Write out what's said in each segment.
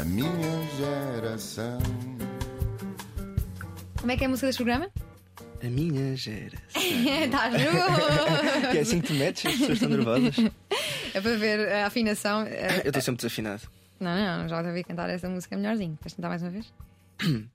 a minha geração. Como é que é a música deste programa? A minha geração. Estás nu! que é assim que te metes, as pessoas estão nervosas. É para ver a afinação. Eh, Eu estou sempre desafinado. Não, não, já ouvi cantar essa música melhorzinho. Queres tentar mais uma vez?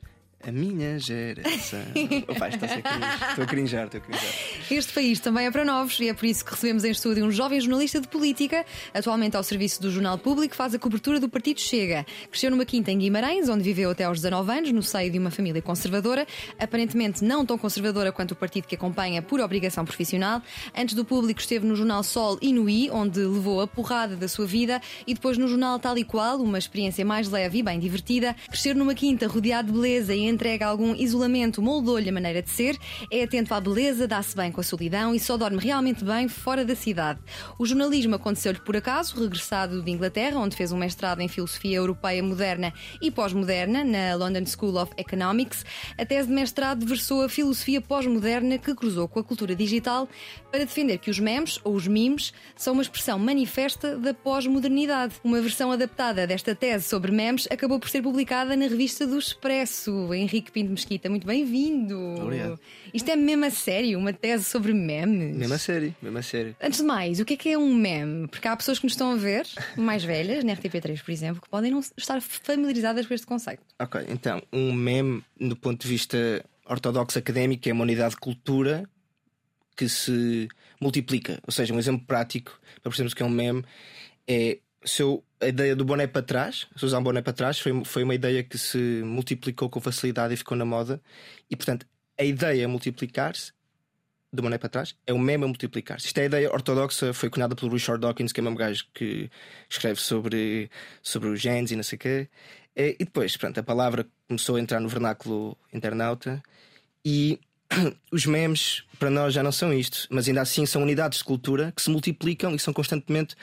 A minha geração. Opa, está a ser cringe. Estou a crinjar, estou a crinjar. Este país também é para novos e é por isso que recebemos em estúdio um jovem jornalista de política, atualmente ao serviço do Jornal Público, faz a cobertura do Partido Chega. Cresceu numa quinta em Guimarães, onde viveu até aos 19 anos, no seio de uma família conservadora, aparentemente não tão conservadora quanto o partido que acompanha por obrigação profissional. Antes do público esteve no Jornal Sol e no I, onde levou a porrada da sua vida, e depois no Jornal Tal e Qual, uma experiência mais leve e bem divertida. Crescer numa quinta rodeado de beleza e entregue a algum isolamento moldou-lhe a maneira de ser, é atento à beleza, dá-se bem com a solidão e só dorme realmente bem fora da cidade. O jornalismo aconteceu-lhe por acaso, regressado de Inglaterra, onde fez um mestrado em filosofia europeia moderna e pós-moderna na London School of Economics. A tese de mestrado versou a filosofia pós-moderna que cruzou com a cultura digital para defender que os memes, ou os memes, são uma expressão manifesta da pós-modernidade. Uma versão adaptada desta tese sobre memes acabou por ser publicada na revista do Expresso. Henrique Pinto Mesquita, muito bem-vindo. Obrigado. Isto é mesmo a sério, uma tese sobre memes. Mesmo a sério, mesmo a sério. Antes de mais, o que é que é um meme? Porque há pessoas que nos estão a ver, mais velhas, na RTP3, por exemplo, que podem não estar familiarizadas com este conceito. Ok, então, um meme, do ponto de vista ortodoxo académico, é uma unidade de cultura que se multiplica. Ou seja, um exemplo prático para percebermos que é um meme é se eu, a ideia do boné para trás, se usar um boné para trás, foi, foi uma ideia que se multiplicou com facilidade e ficou na moda. E portanto, a ideia é multiplicar-se do boné para trás é o meme a multiplicar-se. Isto é a ideia ortodoxa, foi cunhada pelo Richard Dawkins, que é um gajo que escreve sobre, sobre os genes e não sei o quê. E depois, pronto, a palavra começou a entrar no vernáculo internauta e os memes para nós já não são isto, mas ainda assim são unidades de cultura que se multiplicam e são constantemente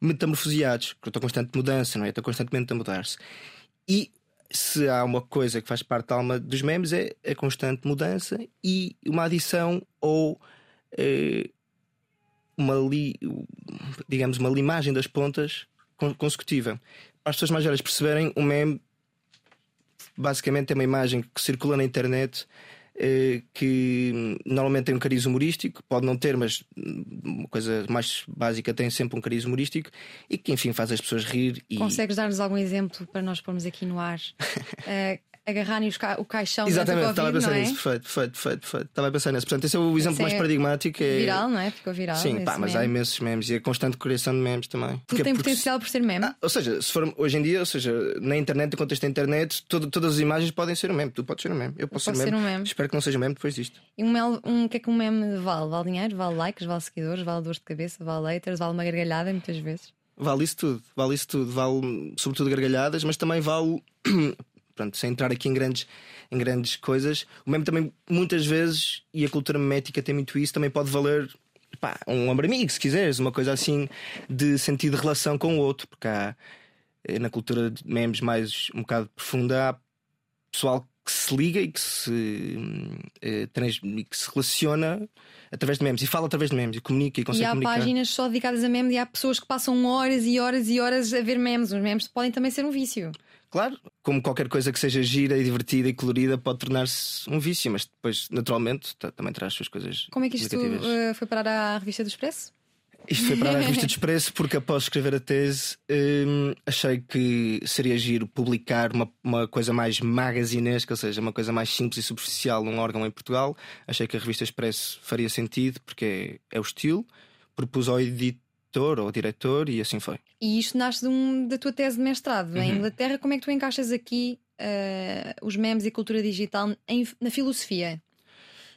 metamorfoseados, que estão constante mudança, não é? Estão constantemente a mudar-se. E se há uma coisa que faz parte da alma dos memes é a constante mudança e uma adição ou eh, uma li, digamos uma limagem das pontas consecutiva. Para as pessoas mais velhas perceberem, o meme basicamente é uma imagem que circula na internet que normalmente tem um cariz humorístico, pode não ter, mas uma coisa mais básica tem sempre um cariz humorístico e que, enfim, faz as pessoas rir. E... Consegues dar-nos algum exemplo para nós pormos aqui no ar? uh, agarrarem ca o caixão Exatamente, COVID, estava a pensar é? nisso, perfeito, perfeito, perfeito, perfeito. Estava a pensar nisso. Portanto, esse é o exemplo Esse mais é paradigmático. É... Viral, não é? Ficou viral. Sim, pá, mas meme. há imensos memes e a constante criação de memes também. Tudo Porque- tem porque potencial por ser meme. Ah, ou seja, se for hoje em dia, ou seja, na internet, no contexto da internet, todo- todas as imagens podem ser um meme. Tu podes ser um meme. Eu posso posso ser, um meme. meme. Espero que não seja um meme depois disto. E um, mel- um, o que é que um meme vale? Vale dinheiro? Vale likes? Vale seguidores? Vale dores de cabeça? Vale haters? Vale uma gargalhada muitas vezes? Vale isso tudo, vale isso tudo, vale sobretudo gargalhadas, mas também vale, pronto, sem entrar aqui em grandes, em grandes coisas, o meme também muitas vezes, e a cultura memética tem muito isso, também pode valer pá, um ombro amigo, se quiseres, uma coisa assim de sentido de relação com o outro, porque há eh, na cultura de memes mais um bocado profunda, há pessoal que se liga e que se, hum, eh, trans- e que se relaciona através de memes e fala através de memes e comunica e E consegue há comunicar. páginas só dedicadas a memes e há pessoas que passam horas e horas e horas a ver memes. Os memes podem também ser um vício. Claro, como qualquer coisa que seja gira e divertida e colorida pode tornar-se um vício, mas depois, naturalmente, ta- também traz as suas coisas. Como é que isto eh, foi parar à revista do Expresso? Isto foi para a revista de Expresso porque após escrever a tese hum, achei que seria giro publicar uma, uma coisa mais magazinesca, ou seja, uma coisa mais simples e superficial num órgão em Portugal. Achei que a revista Expresso faria sentido porque é, é o estilo. Propus ao editor ou ao diretor e assim foi. E isto nasce de um- da tua tese de mestrado Uhum. em Inglaterra. Como é que tu encaixas aqui eh, os memes e a cultura digital em- na filosofia?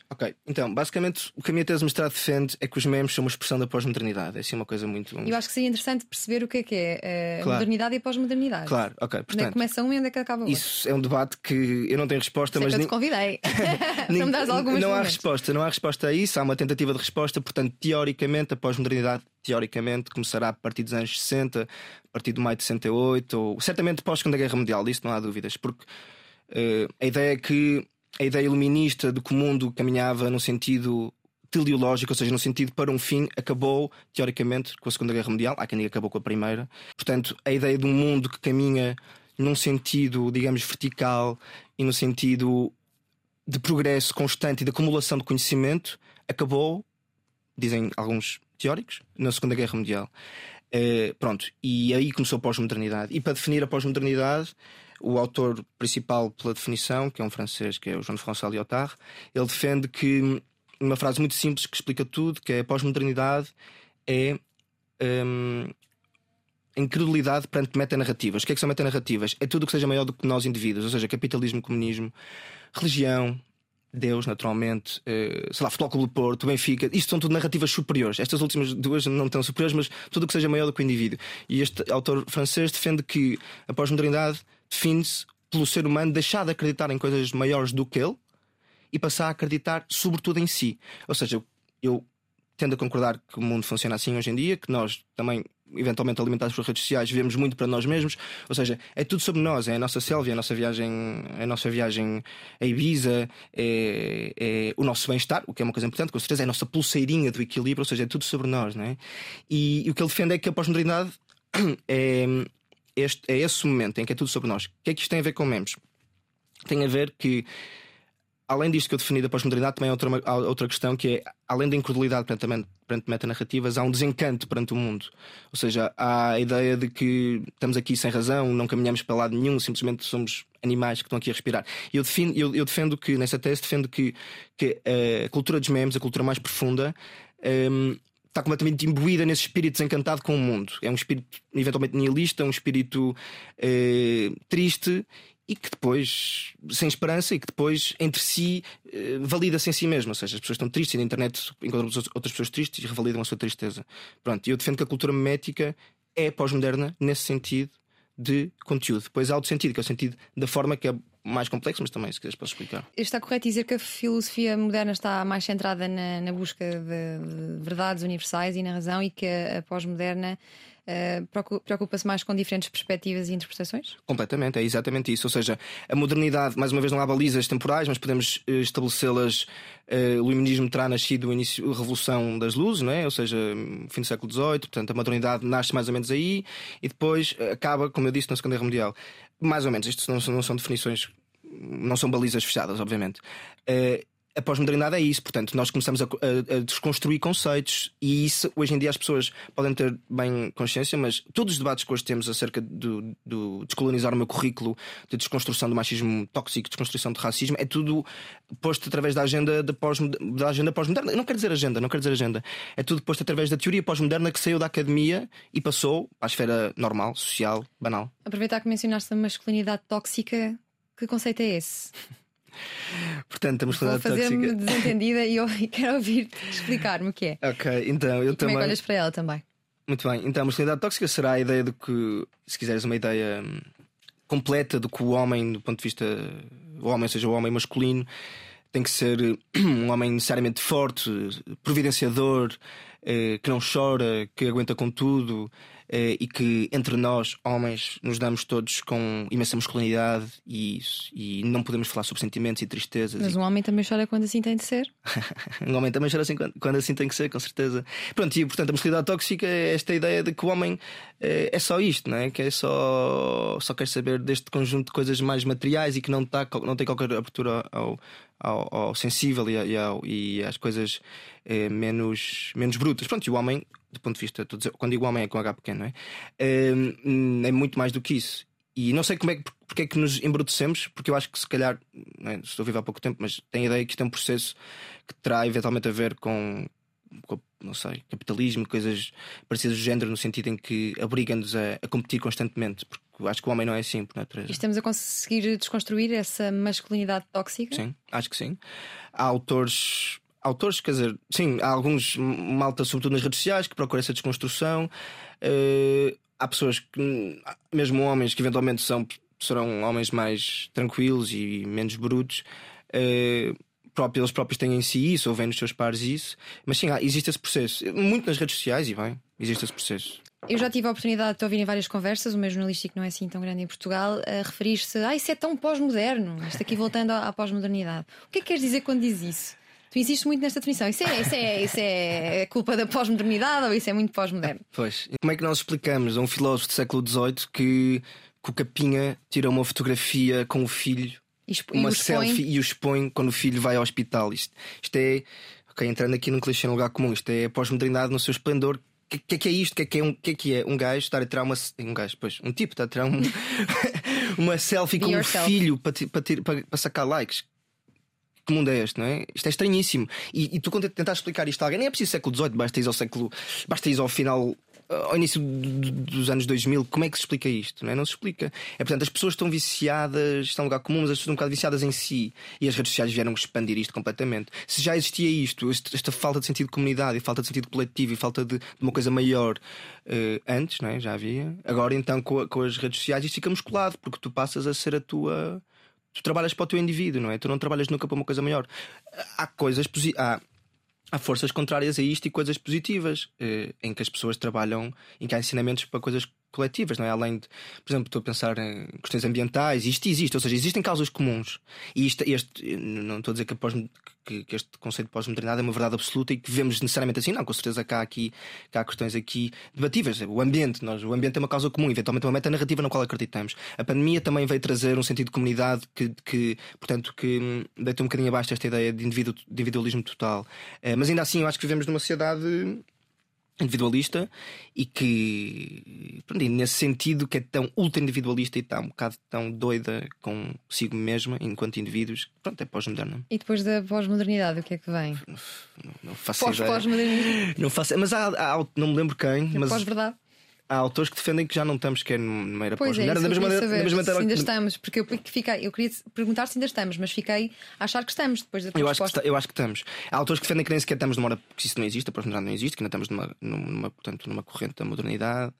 Ok, então, basicamente o que a minha tese de mestrado defende é que os memes são uma expressão da pós-modernidade. É assim uma coisa muito. Eu acho que seria interessante perceber o que é que é a Claro. modernidade e a pós-modernidade. Claro, ok. Onde é que Portanto, começa um e onde é que acaba o outro? isso é um debate que eu não tenho resposta, Sei mas que eu te convidei para me dares algumas não há resposta, não há resposta a isso. Há uma tentativa de resposta, portanto, teoricamente, a pós-modernidade, teoricamente, começará a partir dos anos 60, a partir do maio de 68, ou certamente pós Segunda Guerra Mundial, disso não há dúvidas, porque eh, a ideia é que a ideia iluminista de que o mundo caminhava num sentido teleológico, ou seja, no sentido para um fim, acabou, teoricamente, com a Segunda Guerra Mundial. Há quem diga acabou com a Primeira. Portanto, a ideia de um mundo que caminha num sentido, digamos, vertical e no sentido de progresso constante e de acumulação de conhecimento, acabou, dizem alguns teóricos, na Segunda Guerra Mundial. Uh, pronto, e aí começou a pós-modernidade. E para definir a pós-modernidade, o autor principal pela definição, que é um francês, que é o Jean-François Lyotard, ele defende que, uma frase muito simples que explica tudo, que é a pós-modernidade é um, incredulidade perante metanarrativas. O que é que são metanarrativas? É tudo o que seja maior do que nós indivíduos, ou seja, capitalismo, comunismo, religião, Deus, naturalmente, eh, sei lá, Futebol Clube do Porto, Benfica, isto são tudo narrativas superiores. Estas últimas duas não tão superiores, mas tudo o que seja maior do que o indivíduo. E este autor francês defende que a pós-modernidade define-se pelo ser humano deixar de acreditar em coisas maiores do que ele e passar a acreditar sobretudo em si. Ou seja, eu tendo a concordar que o mundo funciona assim hoje em dia, que nós também eventualmente alimentados por redes sociais, vemos muito para nós mesmos. Ou seja, é tudo sobre nós, é a nossa selfie, é a nossa viagem, a nossa viagem a Ibiza, é, é o nosso bem-estar, o que é uma coisa importante, com certeza, é a nossa pulseirinha do equilíbrio, ou seja, é tudo sobre nós, não é? E, e o que ele defende é que a pós-modernidade é, este, é esse momento em que é tudo sobre nós. O que é que isto tem a ver com memes? Tem a ver que além disto que eu defini da pós-modernidade, também há outra, há outra questão que é, além da incredulidade perante, perante metanarrativas, há um desencanto perante o mundo. Ou seja, há a ideia de que estamos aqui sem razão, não caminhamos para lado nenhum, simplesmente somos animais que estão aqui a respirar. E eu, eu, eu defendo que, nessa tese, defendo que, que a cultura dos memes, a cultura mais profunda, um, está completamente imbuída nesse espírito desencantado com o mundo. É um espírito eventualmente nihilista, um espírito eh, triste e que depois, sem esperança, e que depois entre si eh, valida-se em si mesmo. Ou seja, as pessoas estão tristes e na internet encontram outras pessoas tristes e revalidam a sua tristeza. Pronto, eu defendo que a cultura memética é pós-moderna nesse sentido de conteúdo. Depois há outro sentido, que é o sentido da forma que é mais complexo, mas também, se quiseres, posso explicar. Está correto dizer que a filosofia moderna está mais centrada na, na busca de, de, verdades universais e na razão, e que a, a pós-moderna uh, preocupa-se mais com diferentes perspectivas e interpretações? Completamente, é exatamente isso. Ou seja, a modernidade, mais uma vez, não há balizas temporais, mas podemos uh, estabelecê-las. Uh, o iluminismo terá nascido o início, a Revolução das Luzes, não é? ou seja, fim do século XVIII, portanto, a modernidade nasce mais ou menos aí e depois acaba, como eu disse, na Segunda Guerra Mundial. Mais ou menos, isto não, não são definições, não são balizas fechadas, obviamente. Uh, a pós-modernidade é isso, portanto, nós começamos a, a, a, desconstruir conceitos e isso hoje em dia as pessoas podem ter bem consciência, mas todos os debates que hoje temos acerca do, do descolonizar o meu currículo, de desconstrução do machismo tóxico, desconstrução do racismo, é tudo posto através da agenda da, pós, da agenda pós-moderna. Não quero dizer agenda, não quero dizer agenda. É tudo posto através da teoria pós-moderna que saiu da academia e passou à esfera normal, social, banal. Aproveitar que mencionaste a masculinidade tóxica, que conceito é esse? Portanto, a masculinidade Vou fazer-me tóxica. desentendida e eu quero ouvir explicar-me o que é. Ok, então eu e também. Como é que olhas para ela também? Muito bem, então a masculinidade tóxica será a ideia de que, se quiseres, uma ideia hum, completa de que o homem, do ponto de vista. O homem, seja o homem masculino, tem que ser um homem necessariamente forte, providenciador, eh, que não chora, que aguenta com tudo, e que entre nós, homens, nos damos todos com imensa masculinidade e, e não podemos falar sobre sentimentos e tristezas. Mas e... um homem também chora quando assim tem de ser. um homem também chora assim quando, quando, assim tem que ser, com certeza. Pronto, e portanto a masculinidade tóxica é esta ideia de que o homem é, é só isto, não é? Que é só, só quer saber deste conjunto de coisas mais materiais e que não, tá, não tem qualquer abertura ao, ao, ao sensível e, ao, e às coisas é, menos, menos brutas. Pronto, e o homem do ponto de vista, quando digo homem é com H pequeno, não é? é muito mais do que isso. E não sei como é que, porque é que nos embrutecemos, porque eu acho que se calhar, é, estou vivo há pouco tempo, mas tenho a ideia que isto é um processo que terá eventualmente a ver com não sei, capitalismo, coisas parecidas do género, no sentido em que obrigam-nos a, a, competir constantemente, porque acho que o homem não é assim, por natureza. E estamos a conseguir desconstruir essa masculinidade tóxica? Sim, acho que sim. Há autores autores, quer dizer, sim, há alguns malta, sobretudo nas redes sociais, que procuram essa desconstrução. Uh, há pessoas que, mesmo homens, que eventualmente são, serão homens mais tranquilos e menos brutos. Uh, próprios, eles próprios têm em si isso, ou vêm nos seus pares isso, mas sim, existe esse processo. Muito nas redes sociais e bem, existe esse processo. Eu já tive a oportunidade de ouvir em várias conversas, o meu jornalístico não é assim tão grande em Portugal, a referir-se, ah, isso é tão pós-moderno, isto aqui voltando à, à pós-modernidade. O que é que queres dizer quando diz isso? Tu insistes muito nesta definição. Isso é, isso é, isso é culpa da pós-modernidade ou isso é muito pós-moderno? Pois. Como é que nós explicamos a um filósofo do século XVIII que que o Capinha tira uma fotografia com o filho, expo- uma e selfie e o expõe quando o filho vai ao hospital. Isto, isto é, ok, entrando aqui num clichê no lugar comum, isto é a pós-modernidade no seu esplendor. O que, que é que é isto? O que é que é um, que é que é um gajo estar a tirar uma. Um gajo, pois, um tipo está a tirar um- uma selfie Be com yourself. filho para, para, ter- para- para sacar likes. Que mundo é este, não é? Isto é estranhíssimo. E, e tu, quando tentar explicar isto a alguém, nem é preciso século XVIII, basta ir ao século. Basta ir ao final. Ao início do- do- dos anos 2000, como é que se explica isto? Não, é? não se explica. É portanto, as pessoas estão viciadas, estão em lugar comum, mas as pessoas estão um bocado viciadas em si. E as redes sociais vieram expandir isto completamente. Se já existia isto, esta falta de sentido de comunidade, e falta de sentido coletivo, e falta de, de uma coisa maior eh, antes, não é? já havia. Agora, então, com, com as redes sociais, isto fica musculado, porque tu passas a ser a tua tu trabalhas para o teu indivíduo, não é? Tu não trabalhas nunca para uma coisa maior. Há coisas posi- há, forças contrárias a isto e coisas positivas, eh, em que as pessoas trabalham, em que há ensinamentos para coisas coletivas, não é? Além de, por exemplo, estou a pensar em questões ambientais, isto existe, ou seja, existem causas comuns. E isto, este, não estou a dizer que, que- que este conceito de pós-modernidade é uma verdade absoluta e que vemos necessariamente assim, não, com certeza que há aqui que há questões aqui debatíveis. O ambiente, nós, o ambiente é uma causa comum, eventualmente uma meta narrativa na qual acreditamos. A pandemia também veio trazer um sentido de comunidade que, que portanto, que hum, deita um bocadinho abaixo esta ideia de, individu- de individualismo total. Eh, mas ainda assim, eu acho que vivemos numa sociedade individualista e que pronto, nesse sentido que é tão ultra individualista e está um bocado tão doida consigo mesma enquanto indivíduos pronto é pós-moderna E depois da pós-modernidade, o que é que vem? não, não faço ideia Pós-pós-modernismo. não faço mas há, há- não me lembro quem mas Pós-verdade. Há autores que defendem que já não estamos que é numa era é, pós-moderna da eu mesma queria maneira, saber da mesma se maneira ainda que- estamos, porque eu, fiquei, eu queria perguntar se ainda estamos, mas fiquei a achar que estamos depois da tua Eu acho, que está- eu acho que estamos. Há autores que defendem que nem sequer estamos numa hora, porque isso não existe, a pós-modernidade não existe, que ainda estamos numa, numa, portanto, numa corrente da modernidade.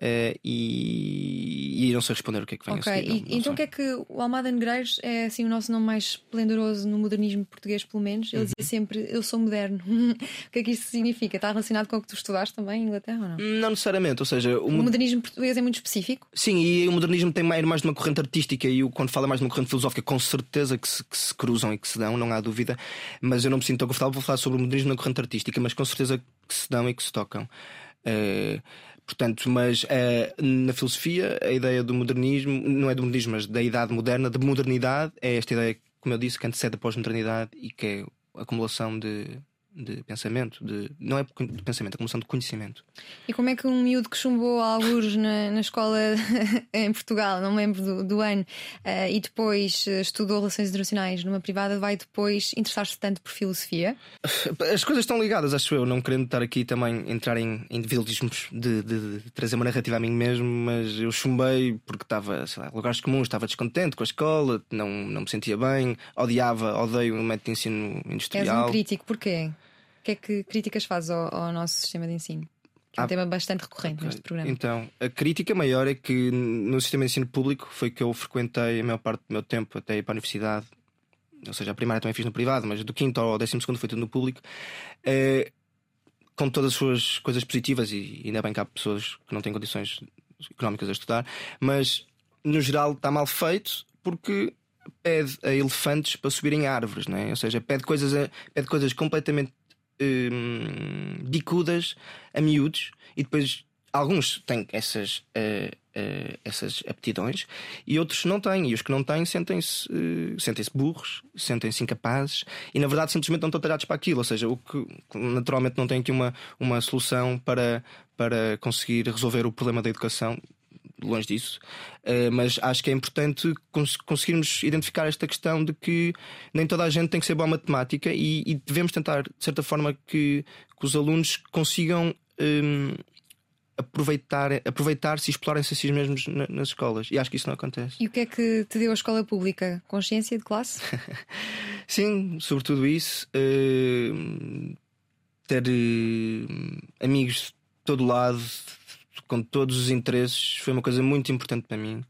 Eh, e, e não sei responder o que é que vem Ok, a seguir. não- não então o que é que o Almada Negreiros é assim o nosso nome mais esplendoroso no modernismo português, pelo menos? Ele Uhum. dizia sempre eu sou moderno. o que é que isto significa? Está relacionado com o que tu estudaste também em Inglaterra ou não? Não necessariamente, ou seja, o, O mo- modernismo português é muito específico? sim, e o modernismo tem mais, mais de uma corrente artística e o, quando fala mais de uma corrente filosófica, com certeza que se, que se cruzam e que se dão, não há dúvida. Mas eu não me sinto tão confortável para falar sobre o modernismo na corrente artística, mas com certeza que se dão e que se tocam. Eh, portanto, mas eh, na filosofia, a ideia do modernismo, não é do modernismo, mas da idade moderna, de modernidade, é esta ideia, como eu disse, que antecede a pós-modernidade e que é a acumulação de, de pensamento, de, não é de pensamento, é acumulação de conhecimento. E como é que um miúdo que chumbou alguns na, na escola em Portugal, não me lembro do, do ano, eh, e depois eh, estudou Relações Internacionais numa privada, vai depois interessar-se tanto por filosofia? As coisas estão ligadas, acho eu, não querendo estar aqui também entrar em individualismos de, de- de trazer uma narrativa a mim mesmo, mas eu chumbei porque estava, sei lá, em lugares comuns, estava descontente com a escola, não, não me sentia bem, odiava, odeio o método de ensino És industrial. um crítico, porquê? Que é que críticas fazes ao, ao nosso sistema de ensino? Que é um Ah, tema bastante recorrente neste programa. Então, a crítica maior é que no sistema de ensino público foi que eu frequentei a maior parte do meu tempo até ir para a universidade. Ou seja, a primária também fiz no privado, mas do quinto ao décimo segundo foi tudo no público. Eh, com todas as suas coisas positivas, e ainda bem que há pessoas que não têm condições económicas a estudar, mas no geral está mal feito porque pede a elefantes para subirem árvores, não é? ou seja, pede coisas, a- pede coisas completamente hum, bicudas a miúdos e depois alguns têm essas, eh, eh, essas aptidões e outros não têm. E os que não têm sentem-se eh, sentem-se burros, sentem-se incapazes e na verdade simplesmente não estão talhados para aquilo. Ou seja, o que naturalmente não tem aqui uma, uma solução para, para conseguir resolver o problema da educação. Longe disso, Eh, mas acho que é importante cons- conseguirmos identificar esta questão de que nem toda a gente tem que ser boa em matemática e, e devemos tentar, de certa forma, que, que os alunos consigam hum, aproveitar, aproveitar-se e explorarem-se a si mesmos na- nas escolas. E acho que isso não acontece. E o que é que te deu a escola pública? Consciência de classe? Sim, sobretudo isso. hum, ter hum, amigos de todo lado, com todos os interesses, foi uma coisa muito importante para mim.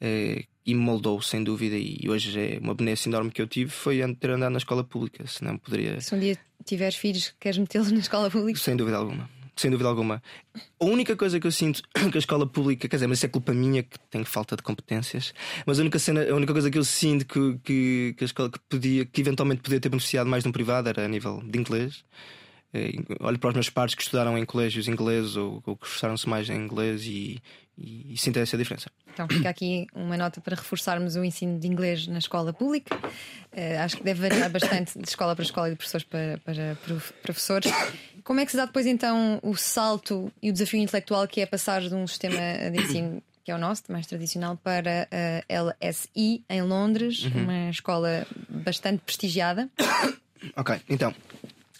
eh, e me moldou, sem dúvida. E hoje é uma benéfica enorme que eu tive foi ter andado na escola pública, senão poderia. Se um dia tiveres filhos, queres metê-los na escola pública? Sem dúvida alguma. Sem dúvida alguma. A única coisa que eu sinto que a escola pública, quer dizer, mas isso é culpa minha que tenho falta de competências. Mas a única, cena, a única coisa que eu sinto que, que, que a escola que podia, que eventualmente podia ter beneficiado mais de um privado era a nível de inglês. Eh, olho para os meus pares que estudaram em colégios ingleses ou, ou que esforçaram-se mais em inglês e, e, e sentem essa diferença. Então fica aqui uma nota para reforçarmos o ensino de inglês na escola pública. Uh, acho que deve variar bastante de escola para escola e de professores para, para professores. Como é que se dá depois então o salto e o desafio intelectual que é passar de um sistema de ensino que é o nosso, mais tradicional, para a LSI em Londres, uhum. uma escola bastante prestigiada? Ok, então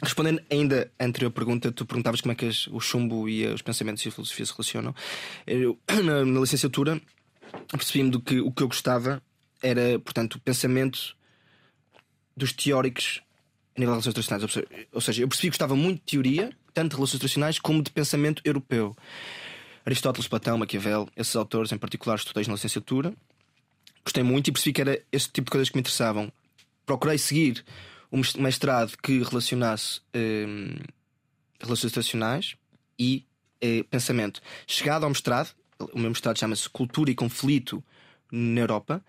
Respondendo ainda à anterior pergunta, tu perguntavas como é que o chumbo e os pensamentos e a filosofia se relacionam. Eu, na, na licenciatura, percebi-me do que o que eu gostava era, portanto, o pensamento dos teóricos a nível de relações internacionais. Ou seja, eu percebi que gostava muito de teoria, tanto de relações internacionais como de pensamento europeu. Aristóteles, Platão, Maquiavel, esses autores em particular estudei na licenciatura. Gostei muito e percebi que era esse tipo de coisas que me interessavam. Procurei seguir um mestrado que relacionasse um, relações internacionais e eh, pensamento. Chegado ao mestrado, o meu mestrado chama-se Cultura e Conflito na Europa.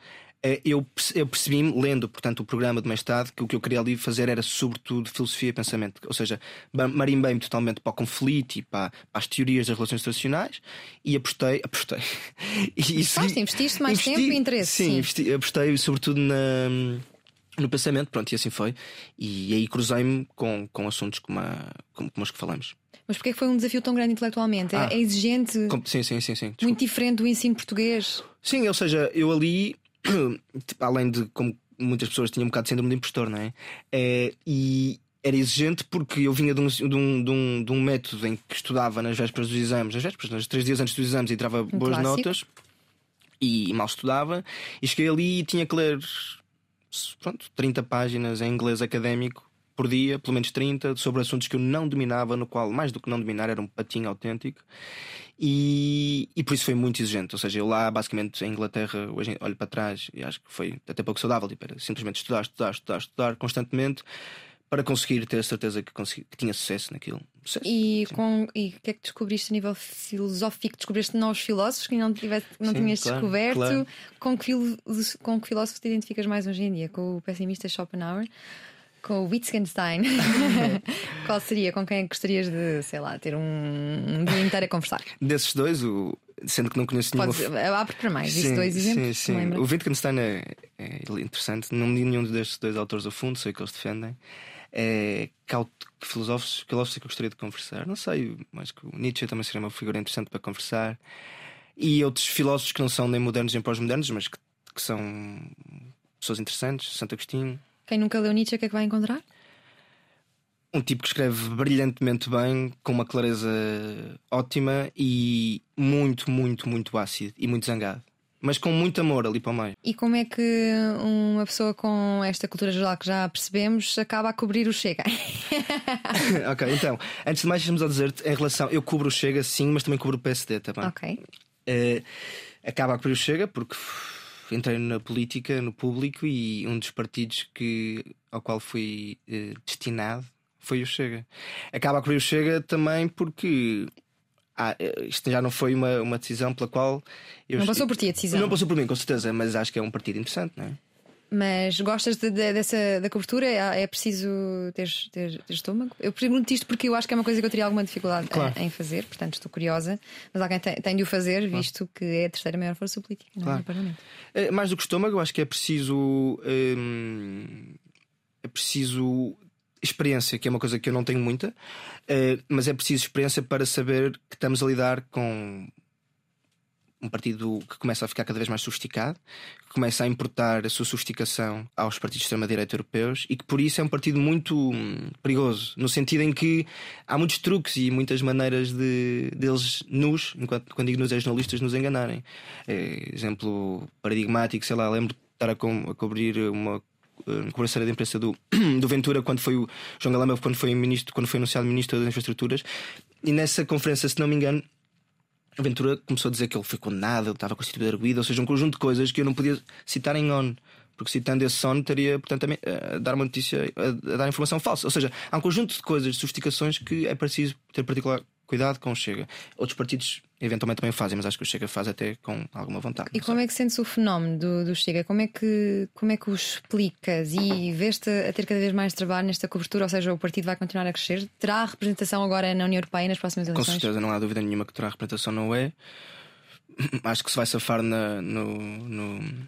Eh, eu, eu percebi-me, lendo portanto, o programa de mestrado, que o que eu queria ali fazer era sobretudo filosofia e pensamento. Ou seja, marimbei-me totalmente para o conflito e para, para, as teorias das relações internacionais e apostei. apostei e, e, investiste mais investi, tempo e interesse. Sim, sim. Investi, apostei sobretudo na no pensamento, pronto, e assim foi. E aí cruzei-me com, com assuntos como, a, como, como os que falamos. Mas porquê foi um desafio tão grande intelectualmente? É, ah, é exigente? Com, sim, sim, sim, sim. Muito diferente do ensino português? Sim, ou seja, eu ali, além de como muitas pessoas tinham um bocado de síndrome de impostor, não é? é e era exigente porque eu vinha de um, de, um, de, um, de um método em que estudava nas vésperas dos exames, nas vésperas, nos três dias antes dos exames e tirava um boas clássico. notas e mal estudava. E cheguei ali e tinha que ler pronto, 30 páginas em inglês académico por dia, pelo menos 30, sobre assuntos que eu não dominava, no qual, mais do que não dominar, era um patinho autêntico. E, e por isso foi muito exigente. Ou seja, eu lá, basicamente, em Inglaterra, hoje olho para trás e acho que foi até pouco saudável. Tipo, era simplesmente estudar, estudar, estudar, estudar constantemente para conseguir ter a certeza que, consegui, que tinha sucesso naquilo. Sucesso, e o que é que descobriste a nível filosófico? Descobriste novos filósofos que não, tivesse, não sim, tinhas claro, descoberto? Claro. Com, que, com que filósofo te identificas mais hoje em dia? Com o pessimista Schopenhauer? Com o Wittgenstein? Qual seria? Com quem gostarias de, sei lá, ter um, um dia inteiro a conversar? Desses dois, o, sendo que não conheço nenhum. Abre para mais, sim, dois exemplos. Sim, sim. O Wittgenstein é, é, interessante. Não li nenhum destes dois autores a fundo, sei que eles defendem é, que filósofos, filósofos que eu gostaria de conversar. Não sei, mas que o Nietzsche também seria uma figura interessante para conversar. E outros filósofos que não são nem modernos nem pós-modernos, mas que, que, são pessoas interessantes. Santo Agostinho. Quem nunca leu Nietzsche, o que é que vai encontrar? Um tipo que escreve brilhantemente bem, com uma clareza ótima e muito, muito, muito ácido e muito zangado mas com muito amor ali para o meio. E como é que uma pessoa com esta cultura geral que já percebemos acaba a cobrir o Chega? ok, então, antes de mais, deixa-me só dizer-te em relação. Eu cubro o Chega, sim, mas também cubro o PSD também. Ok. Uh, acaba a cobrir o Chega porque entrei na política, no público, e um dos partidos que, ao qual fui uh, destinado foi o Chega. Acaba a cobrir o Chega também porque ah, isto já não foi uma, uma decisão pela qual. Eu... Não passou por ti a decisão? Não passou por mim, com certeza, mas acho que é um partido interessante, não é? Mas gostas de, de, dessa da cobertura? É, é preciso ter, ter, ter, estômago? Eu pergunto isto porque eu acho que é uma coisa que eu teria alguma dificuldade claro. em, em, fazer, portanto estou curiosa. Mas alguém tem, tem de o fazer, visto claro. que é a terceira maior força política claro. no Parlamento. É, mais do que estômago, eu acho que é preciso. Hum, é preciso experiência, que é uma coisa que eu não tenho muita, uh, mas é preciso experiência para saber que estamos a lidar com um partido que começa a ficar cada vez mais sofisticado, que começa a importar a sua sofisticação aos partidos de extrema-direita europeus e que por isso é um partido muito hum, perigoso, no sentido em que há muitos truques e muitas maneiras de deles nos, enquanto quando digo nos é jornalistas, nos enganarem. É, exemplo paradigmático, sei lá, lembro de estar a, a cobrir uma uh, conversa de imprensa do, do Ventura quando foi o João Galamba quando foi ministro quando foi anunciado ministro das infraestruturas e nessa conferência se não me engano a Ventura começou a dizer que ele foi condenado, ele estava constituído arguído, ou seja, um conjunto de coisas que eu não podia citar em ON, porque citando esse ON teria, portanto, a, a dar uma notícia, a, dar informação falsa. Ou seja, há um conjunto de coisas, de sofisticações que é preciso ter particular cuidado com o Chega. Outros partidos eventualmente também fazem, mas acho que o Chega faz até com alguma vontade. E como é que sentes o fenómeno do, do Chega? Como é, que, como é que o explicas? E vês-te a ter cada vez mais trabalho nesta cobertura? Ou seja, o partido vai continuar a crescer? Terá representação agora na União Europeia nas próximas eleições? Com certeza, não há dúvida nenhuma que terá representação não é. Acho que se vai safar na, no, no,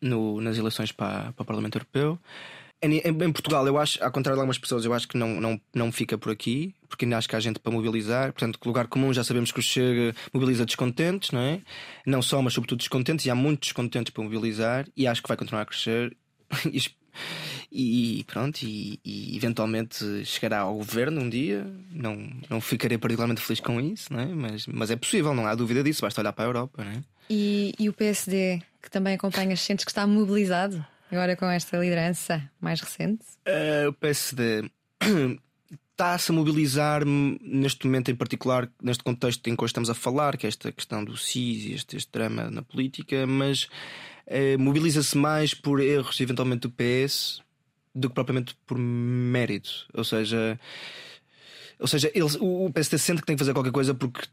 no, nas eleições para, para o Parlamento Europeu. Em, em, Portugal, eu acho, ao contrário de algumas pessoas, eu acho que não, não, não fica por aqui, porque ainda acho que há gente para mobilizar. Portanto, lugar comum já sabemos que o Chega mobiliza descontentes, não é? Não só, mas sobretudo descontentes, e há muitos descontentes para mobilizar, e acho que vai continuar a crescer. e pronto, e, e, eventualmente chegará ao governo um dia. Não, não ficarei particularmente feliz com isso, não é? mas, mas é possível, não há dúvida disso, basta olhar para a Europa. Não é? e, e o PSD, que também acompanha, sentes que está mobilizado? Agora com esta liderança mais recente? Uh, o PSD está-se a mobilizar neste momento em particular, neste contexto em que hoje estamos a falar, que é esta questão do CIS e este, este drama na política, mas uh, mobiliza-se mais por erros, eventualmente, do PS do que propriamente por mérito. Ou seja, ou seja eles, o PSD sente que tem que fazer qualquer coisa porque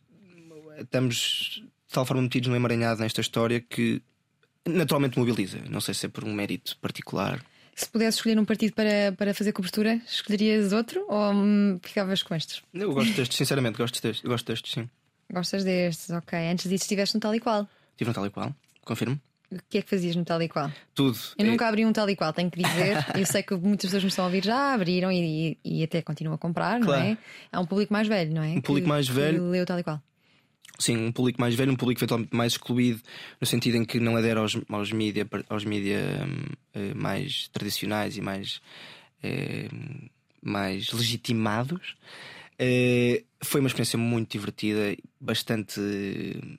estamos de tal forma metidos no emaranhado nesta história que naturalmente mobiliza. Não sei se é por um mérito particular. Se pudesse escolher um partido para, para fazer cobertura, escolherias outro ou hum, ficavas com estes? Eu gosto destes, sinceramente, gosto destes, gosto destes, sim. Gostas destes, ok. Antes disso estiveste no tal e qual. Estive no tal e qual, confirmo. O que é que fazias no tal e qual? Tudo. Eu é... nunca abri um tal e qual, tenho que dizer. Eu sei que muitas pessoas me estão a ouvir já abriram e, e, até continuam a comprar, claro. não é? É um público mais velho, não é? Um público que, mais velho. Leu tal e qual. Sim, um público mais velho, um público eventualmente mais excluído, no sentido em que não adere aos, aos mídia aos mídia, um, mais tradicionais e mais, um, mais legitimados. Uh, foi uma experiência muito divertida, bastante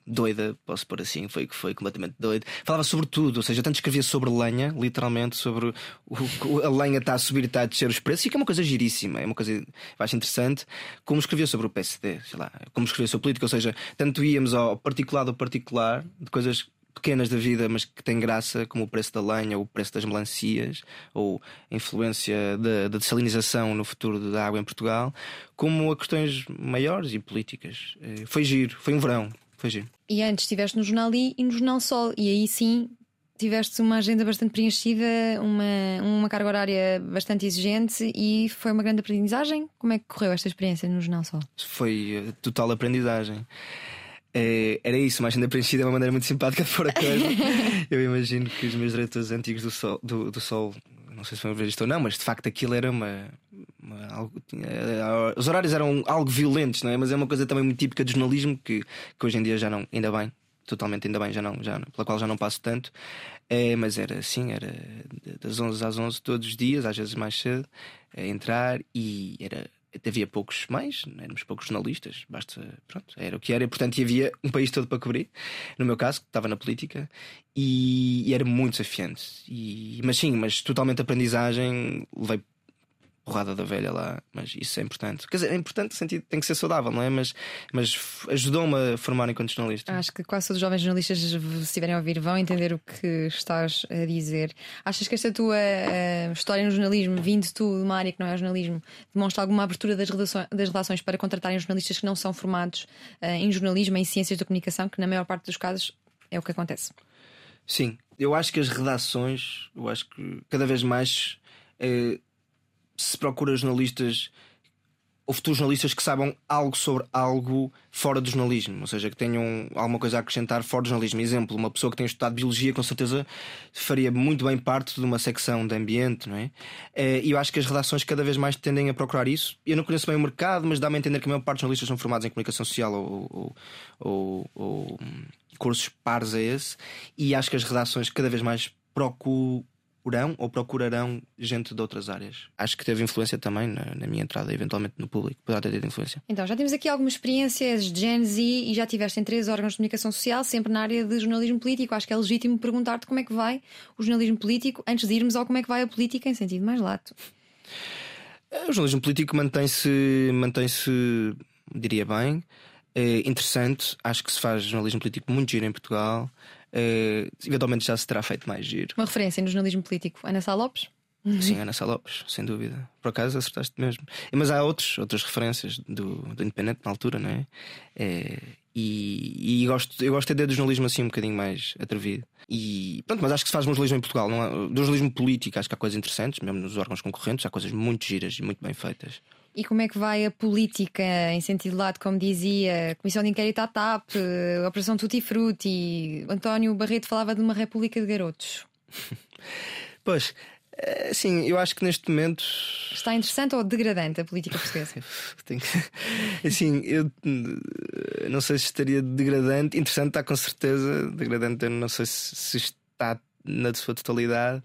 doida, posso pôr assim, foi que foi completamente doido. Falava sobre tudo, ou seja, tanto escrevia sobre lenha, literalmente, sobre o, a lenha está a subir e está a descer os preços, e que é uma coisa giríssima, é uma coisa acho interessante, como escrevia sobre o PSD, sei lá, como escrevia sobre política, ou seja, tanto íamos ao particular do particular, de coisas pequenas da vida, mas que têm graça, como o preço da lenha, ou o preço das melancias, ou a influência da, da dessalinização no futuro da água em Portugal, como a questões maiores e políticas. Eh, foi giro, foi um verão, foi giro. E antes estiveste no Jornal I e no Jornal Sol, e aí sim tiveste uma agenda bastante preenchida, uma, uma carga horária bastante exigente e foi uma grande aprendizagem. Como é que correu esta experiência no Jornal Sol? Foi eh, total aprendizagem. É, era isso, uma agenda preenchida é uma maneira muito simpática de pôr a coisa. eu imagino que os meus diretores antigos do Sol, do, do Sol não sei se vão ver isto ou não, mas de facto aquilo era uma. uma algo, tinha, os horários eram algo violentos, não é? Mas é uma coisa também muito típica do jornalismo que, que hoje em dia já não, ainda bem, totalmente ainda bem, já não, já, pela qual já não passo tanto. É, mas era assim, era das 11 às 11 todos os dias, às vezes mais cedo, a entrar e era havia poucos mais, éramos poucos jornalistas, basta, pronto, era o que era, e, portanto havia um país todo para cobrir, no meu caso, que estava na política, e, e era muito desafiante. E, mas sim, mas totalmente aprendizagem, levei porrada da velha lá, mas isso é importante. Quer dizer, é importante no sentido tem que ser saudável, não é? Mas, mas ajudou-me a formar enquanto jornalista. Acho que quase todos os jovens jornalistas, se estiverem a ouvir, vão entender o que estás a dizer. Achas que esta tua uh, história no jornalismo, vindo tu de uma área que não é jornalismo, demonstra alguma abertura das relações, das relações para contratarem jornalistas que não são formados uh, em jornalismo, em ciências da comunicação, que na maior parte dos casos é o que acontece? Sim, eu acho que as redações, eu acho que cada vez mais. Uh, se procura jornalistas ou futuros jornalistas que saibam algo sobre algo fora do jornalismo, ou seja, que tenham alguma coisa a acrescentar fora do jornalismo. Exemplo, uma pessoa que tem estudado biologia, com certeza faria muito bem parte de uma secção de ambiente, não é? Eh, e eu acho que as redações cada vez mais tendem a procurar isso. Eu não conheço bem o mercado, mas dá-me a entender que a maior parte dos jornalistas são formados em comunicação social ou, ou, ou, ou hum, cursos pares a esse, e acho que as redações cada vez mais procuram procurarão ou procurarão gente de outras áreas. Acho que teve influência também na, na minha entrada, eventualmente no público. Poderá ter tido influência. Então, já temos aqui algumas experiências de Gen Z e já tiveste em três órgãos de comunicação social, sempre na área de jornalismo político. Acho que é legítimo perguntar-te como é que vai o jornalismo político antes de irmos ao como é que vai a política em sentido mais lato. É, o jornalismo político mantém-se, mantém-se, diria bem, é interessante. Acho que se faz jornalismo político muito giro em Portugal. Uh, eventualmente já se terá feito mais giro. Uma referência no jornalismo político, Ana Sá Lopes? Sim, Ana Sá Lopes, sem dúvida. Por acaso acertaste mesmo. Mas há outros, outras referências do, do Independente na altura, não é? é e, e gosto, eu gosto de do jornalismo assim um bocadinho mais atrevido. E pronto, mas acho que se faz um jornalismo em Portugal, não há, do jornalismo político, acho que há coisas interessantes, mesmo nos órgãos concorrentes, há coisas muito giras e muito bem feitas. E como é que vai a política em sentido lado, como dizia, Comissão de Inquérito à TAP, Operação Tutti Frutti, António Barreto falava de uma República de Garotos. pois, eh, sim, eu acho que neste momento. Está interessante ou degradante a política portuguesa? assim, eu eh, não sei se estaria degradante. Interessante está com certeza. Degradante, eu não sei se, está na sua totalidade,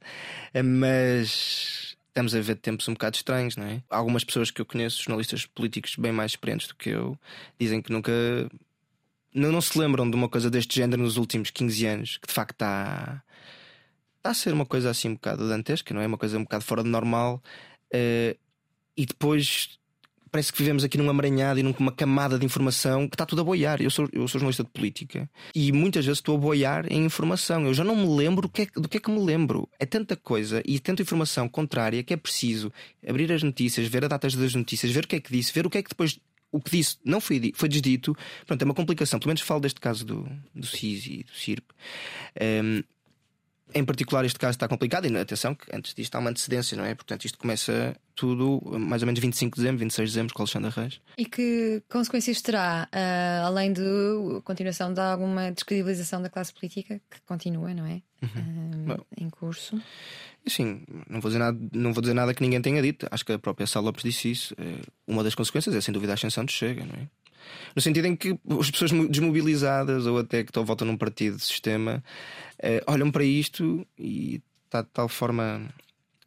eh, mas estamos a ver tempos um bocado estranhos, não é? Algumas pessoas que eu conheço, jornalistas políticos bem mais experientes do que eu, dizem que nunca. Não, não se lembram de uma coisa deste género nos últimos 15 anos, que de facto está está a ser uma coisa assim um bocado dantesca, não é? Uma coisa um bocado fora de normal. Uh, e depois parece que vivemos aqui num amaranhado e numa camada de informação que está tudo a boiar. Eu sou, eu sou jornalista de política e muitas vezes estou a boiar em informação. Eu já não me lembro do que, é, do que é que me lembro. É tanta coisa e tanta informação contrária que é preciso abrir as notícias, ver as datas das notícias, ver o que é que disse, ver o que é que depois o que disse não foi, foi desdito. Pronto, é uma complicação. Pelo menos falo deste caso do, do CIS e do CIRP. Um, em particular, este caso está complicado e atenção que antes disto há uma antecedência, não é? Portanto, isto começa tudo mais ou menos 25 de dezembro, 26 de dezembro com Alexandre Reis. E que consequências terá, uh, além de continuação de alguma descredibilização da classe política, que continua, não é? Uhum. Uh, em curso. Sim, não vou, dizer nada, não vou dizer nada que ninguém tenha dito. Acho que a própria Sá Lopes disse isso. Eh, uma das consequências é sem dúvida a ascensão de Chega, não é? No sentido em que as pessoas desmobilizadas ou até que estão volta num partido de sistema uh, olham para isto e está de tal forma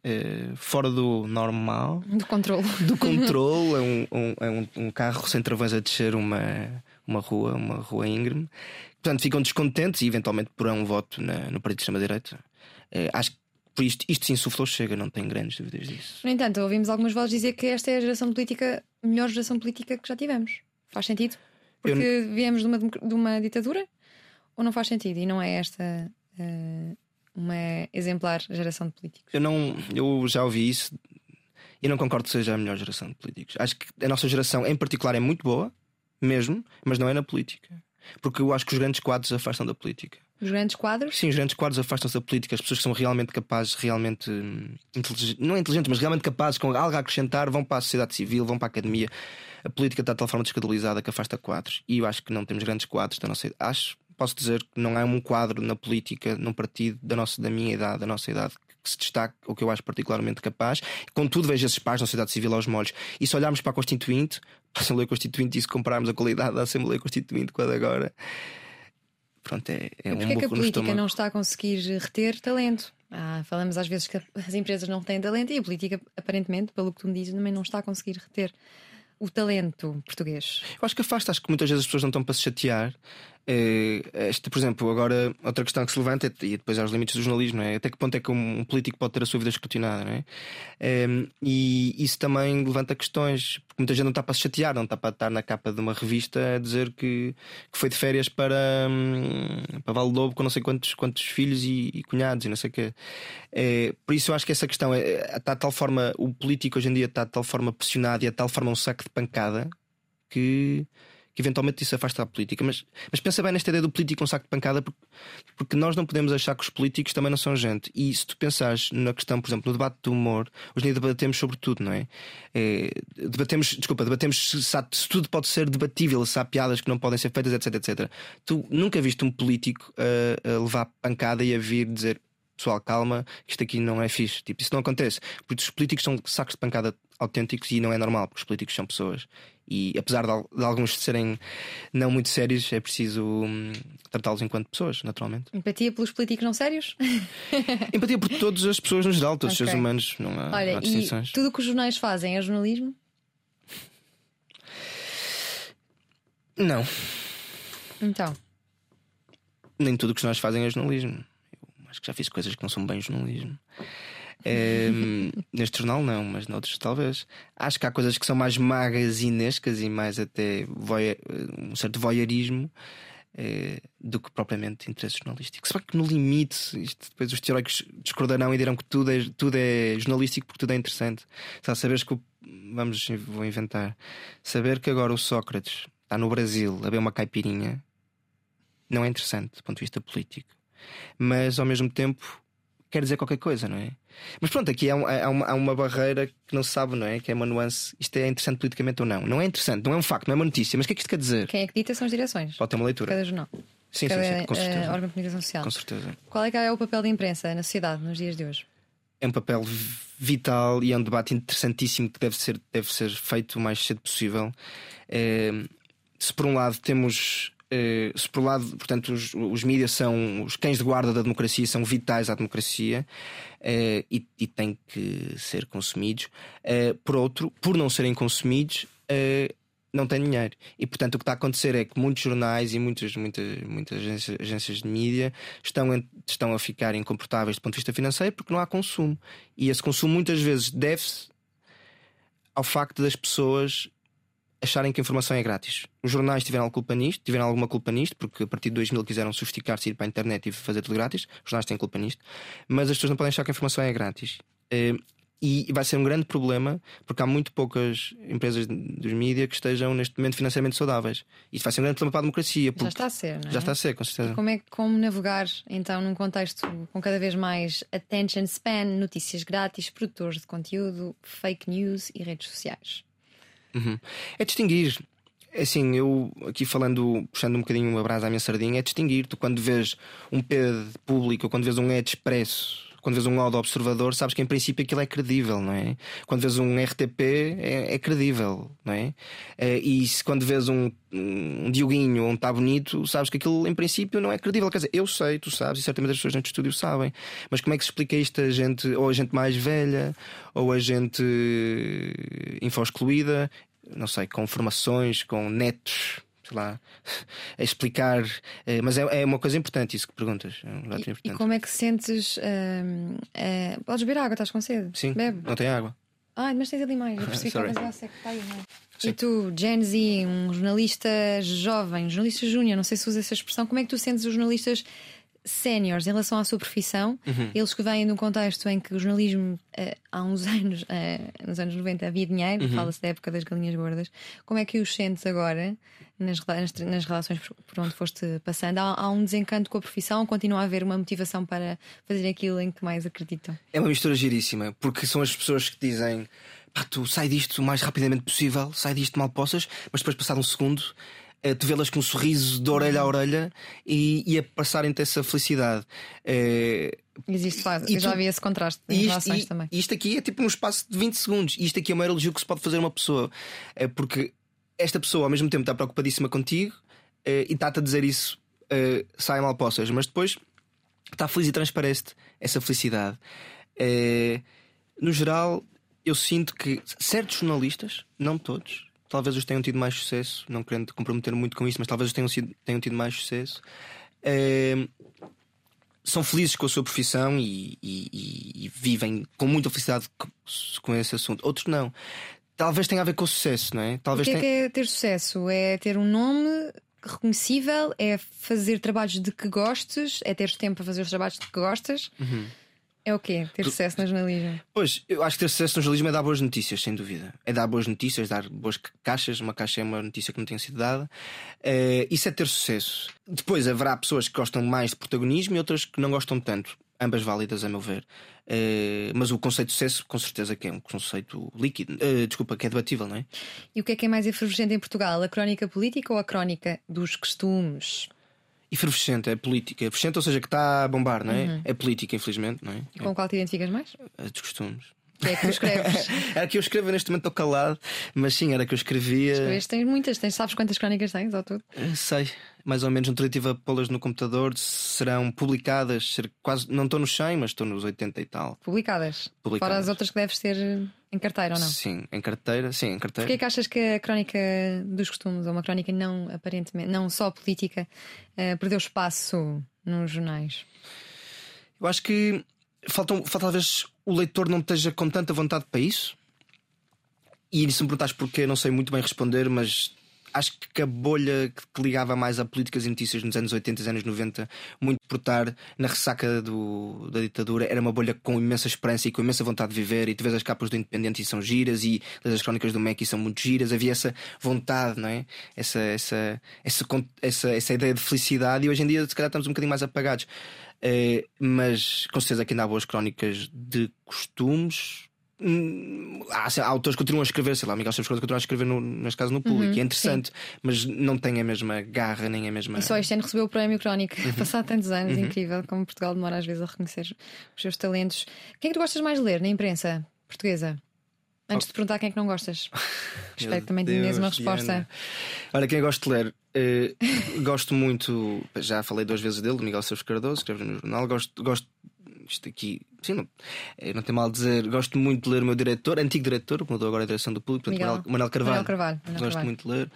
uh, fora do normal do controle. Do controle, é um, um, é um, um carro sem travões a descer uma, uma rua, uma rua íngreme. Portanto, ficam descontentes e eventualmente porão um voto na, no Partido de Extrema-Direita. Uh, acho que por isto, isto sim suflou chega, não tenho grandes dúvidas disso. No entanto, ouvimos algumas vozes dizer que esta é a geração política, a melhor geração política que já tivemos. Faz sentido? Porque viemos de uma, de uma ditadura? Ou não faz sentido? E não é esta uh, uma exemplar geração de políticos? Eu não, eu já ouvi isso e não concordo que seja a melhor geração de políticos. Acho que a nossa geração, em particular, é muito boa, mesmo, mas não é na política. Porque eu acho que os grandes quadros afastam da política. Os grandes quadros? Sim, os grandes quadros afastam-se da política. As pessoas que são realmente capazes, realmente hum, inteligentes, não é inteligentes, mas realmente capazes, com algo a acrescentar, vão para a sociedade civil, vão para a academia. A política está de tal forma descadalizada que afasta quadros. E eu acho que não temos grandes quadros da nossa Acho, posso dizer que não há um quadro na política, num partido da, nossa, da minha idade, da nossa idade, que se destaque, o que eu acho particularmente capaz. Contudo, vejo esses pais na sociedade civil aos molhos. E se olharmos para a Constituinte, para a Assembleia Constituinte, e se compararmos a qualidade da Assembleia Constituinte com a de agora, pronto, é, é um é que a política não está a conseguir reter talento? Ah, falamos às vezes que as empresas não têm talento e a política, aparentemente, pelo que tu me dizes, também não está a conseguir reter o talento português? Eu acho que afasta, acho que muitas vezes as pessoas não estão para se chatear este, por exemplo, agora outra questão que se levanta e depois aos limites do jornalismo, é? até que ponto é que um político pode ter a sua vida escrutinada, não é? Ehm, e isso também levanta questões, porque muita gente não está para se chatear, não está para estar na capa de uma revista a dizer que, que foi de férias para, hum, para Vale Lobo com não sei quantos, quantos filhos e, e cunhados e não sei o quê. É, por isso eu acho que essa questão é, está de tal forma, o político hoje em dia está de tal forma pressionado e é de tal forma um saco de pancada que que eventualmente isso afasta a política. Mas, mas pensa bem nesta ideia do político um saco de pancada, porque, porque nós não podemos achar que os políticos também não são gente. E se tu pensares na questão, por exemplo, no debate do humor, hoje em dia debatemos sobre tudo, não é? é debatemos, desculpa, debatemos se, se, tudo pode ser debatível, se há piadas que não podem ser feitas, etc, etc. Tu nunca viste um político a, a levar pancada e a vir dizer pessoal, calma, isto aqui não é fixe. Tipo, isso não acontece. Porque os políticos são sacos de pancada autênticos e não é normal, porque os políticos são pessoas. E apesar de, de alguns serem não muito sérios, é preciso hum, tratá-los enquanto pessoas, naturalmente. Empatia pelos políticos não sérios? Empatia por todas as pessoas no geral, todos okay. os seres humanos, não há, Olha, não há distinções. Tudo o que os jornais fazem é jornalismo? Não. Então. Nem tudo o que os jornais fazem é jornalismo. Eu acho que já fiz coisas que não são bem jornalismo. É, neste jornal não, mas noutros talvez. Acho que há coisas que são mais magasinescas e mais até voia, um certo voyeurismo. eh, do que propriamente interesse jornalístico. Se que no limite, isto, depois os teóricos discordarão e dirão que tudo é, tudo é jornalístico porque tudo é interessante. Sabe, saberes que o, vamos, vou inventar, saber que agora o Sócrates está no Brasil a ver uma caipirinha não é interessante do ponto de vista político, mas ao mesmo tempo quer dizer qualquer coisa, não é? Mas pronto, aqui há, um, há, uma, há, uma, barreira que não se sabe, não é? Que é uma nuance. Isto é interessante politicamente ou não? Não é interessante, não é um facto, não é uma notícia. Mas o que é que isto quer dizer? Quem é que dita são as direções. Pode ter uma leitura. Cada jornal. Sim, Cada, sim, sim, com certeza. Uh, órgão de comunicação social. Com certeza. Qual é que é o papel da imprensa na sociedade nos dias de hoje? É um papel vital e é um debate interessantíssimo que deve ser, deve ser feito o mais cedo possível. É, se por um lado temos Uh, se por um lado, portanto, os, os mídias são os cães de guarda da democracia, são vitais à democracia uh, e, e, têm que ser consumidos. Uh, por outro, por não serem consumidos, não têm dinheiro. E portanto, o que está a acontecer é que muitos jornais e muitas, muitas, muitas agências, agências de mídia estão, em, estão a ficar incomportáveis do ponto de vista financeiro porque não há consumo. E esse consumo muitas vezes deve-se ao facto das pessoas acharem que a informação é grátis. Os jornais tiveram culpa nisto, tiveram alguma culpa nisto, porque a partir de 2000 quiseram sofisticar-se, ir para a internet e fazer tudo grátis. Os jornais têm culpa nisto. Mas as pessoas não podem achar que a informação é grátis. Eh, e vai ser um grande problema, porque há muito poucas empresas dos mídias que estejam neste momento financeiramente saudáveis. Isso vai ser um grande problema para a democracia. Já está a ser, não é? Já está a ser, com certeza. E como é como navegar, então, num contexto com cada vez mais attention span, notícias grátis, produtores de conteúdo, fake news e redes sociais? Uhum. É distinguir. Assim, eu aqui falando, puxando um bocadinho uma brasa à minha sardinha, é distinguir. Tu quando vês um P público quando vês um Ed expresso quando vês um áudio observador, sabes que em princípio aquilo é credível, não é? Quando vês um RTP, é, é credível, não é? Eh, e se quando vês um, um Dioguinho ou um Tá Bonito, sabes que aquilo em princípio não é credível. Quer dizer, eu sei, tu sabes, e certamente as pessoas neste estúdio sabem, mas como é que se explica isto a gente, ou a gente mais velha, ou a gente info-excluída? não sei, com formações, com netos, sei lá, a explicar. Eh, mas é, é uma coisa importante isso que perguntas. É um e, e, como é que sentes. Uh, uh, podes beber água, estás com sede? Sim. Bebe. Não tem água. Ah, mas tens ali mais. Eu percebi que estavas seco. Tá aí, não é? E tu, Gen Z, um jornalista jovem, jornalista júnior, não sei se usa essa expressão, como é que tu sentes os jornalistas séniores em relação à sua profissão, uhum. eles que vêm de um contexto em que o jornalismo uh, há uns anos, uh, nos anos 90, havia dinheiro, uhum. fala-se da época das galinhas gordas. Como é que os sentes agora nas, nas, nas relações por onde foste passando? Há, há, um desencanto com a profissão? Continua a haver uma motivação para fazer aquilo em que mais acreditam? É uma mistura giríssima, porque são as pessoas que dizem. Pá, tu sai disto o mais rapidamente possível, sai disto mal possas, mas depois, passado um segundo, a te vê-las com um sorriso de orelha a orelha e, e a passarem-te essa felicidade. É... Existe, eu já vi esse contraste em isto, e, também. Isto aqui é tipo num espaço de 20 segundos. Isto aqui é o maior elogio que se pode fazer a uma pessoa. É porque esta pessoa ao mesmo tempo está preocupadíssima contigo é, e está-te a dizer isso, é, sai mal possas, mas depois está feliz e transparece essa felicidade. É, no geral, eu sinto que certos jornalistas, não todos, talvez os tenham tido mais sucesso, não querendo comprometer muito com isso, mas talvez os tenham, sido, tenham tido mais sucesso. É, são felizes com a sua profissão e, e, e, vivem com muita felicidade com esse assunto. Outros não. Talvez tenha a ver com o sucesso, não é? Talvez o que é, tenha... que é ter sucesso? É ter um nome reconhecível? É fazer trabalhos de que gostes? É ter tempo para fazer os trabalhos de que gostas? Uhum. É o quê? Ter sucesso no jornalismo? Pois, eu acho que ter sucesso no jornalismo é dar boas notícias, sem dúvida. É dar boas notícias, dar boas caixas. Uma caixa é uma notícia que não tem sido dada. Uh, isso é ter sucesso. Depois haverá pessoas que gostam mais de protagonismo e outras que não gostam tanto. Ambas válidas, a meu ver. Uh, mas o conceito de sucesso, com certeza, que é um conceito líquido. Uh, desculpa, que é debatível, não é? E o que é que é mais efervescente em Portugal? A crónica política ou a crónica dos costumes? Efervescente, é política. Efervescente, ou seja, que está a bombar, não é? Uhum. É política, infelizmente, não é? E com é. qual te identificas mais? A dos costumes. Que é que tu escreves? era que eu escrevo, neste momento estou calado, mas sim, era que eu escrevia. Escreves, tens muitas, tens, sabes quantas crónicas tens ao todo? Uh, sei, mais ou menos. Um estive a pô-las no computador, serão publicadas, quase, não estou nos 100, mas estou nos 80 e tal. Publicadas? Publicadas. Fora as outras que deves ter em carteira ou não? Sim, em carteira, sim, em carteira. Porquê é que achas que a crónica dos costumes, ou uma crónica não aparentemente, não só política, uh, perdeu espaço nos jornais? Eu acho que falta, falta talvez o leitor não esteja com tanta vontade para isso. E se me perguntaste porquê, não sei muito bem responder, mas acho que a bolha que ligava mais a políticas e notícias nos anos 80 e anos 90, muito por estar na ressaca do, da ditadura, era uma bolha com imensa esperança e com imensa vontade de viver. E tu vês as capas do Independente e são giras, e as crónicas do MEC e são muito giras. Havia essa vontade, não é? Essa, essa, essa, essa, essa ideia de felicidade. E hoje em dia, se calhar, estamos um bocadinho mais apagados. Uh, mas com certeza que ainda há boas crónicas de costumes, há, há, autores que continuam a escrever, sei lá, Miguel Chaves continua a escrever no, neste caso no público, uhum, é interessante, sim. mas não tem a mesma garra nem a mesma. E só este ano recebeu o prémio Crónico, uhum. passado tantos anos, uhum. incrível, como Portugal demora às vezes a reconhecer os seus talentos. Quem é que tu gostas mais de ler na imprensa portuguesa? Antes oh. de perguntar quem é que não gostas, espero que também tenhas uma resposta. Diana. Olha, quem eu gosto de ler, eh, gosto muito, já falei duas vezes dele, Miguel Chaves Cardoso, escreve no jornal, gosto, gosto isto aqui, sim, não, eh, não tem mal a dizer. Gosto muito de ler o meu diretor, antigo diretor, que mudou agora a direção do público, portanto, Manuel, Manuel Carvalho. Manuel Carvalho Manuel gosto Carvalho. muito de ler.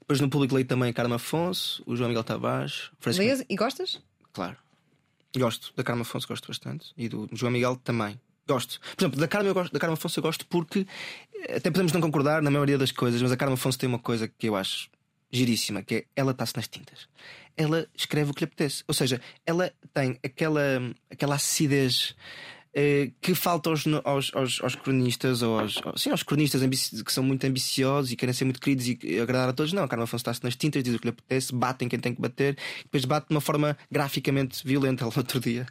Depois no público leio também Carmo Afonso, o João Miguel Tavares. Lês e gostas? Claro. Gosto. Da Carmo Afonso gosto bastante. E do João Miguel também. Gosto. Por exemplo, da Carmo, eu gosto, da Carmo Afonso eu gosto porque eh, até podemos não concordar na maioria das coisas, mas a Carmo Afonso tem uma coisa que eu acho giríssima, que é ela está-se nas tintas. Ela escreve o que lhe apetece. Ou seja, ela tem aquela, aquela acidez eh, que falta aos, aos, aos, aos cronistas, ou aos, sim, aos cronistas que são muito ambiciosos e querem ser muito queridos e agradar a todos. Não, a Carmen Afonso está-se nas tintas, diz o que lhe apetece, bate em quem tem que bater, depois bate de uma forma graficamente violenta. Ela, outro dia,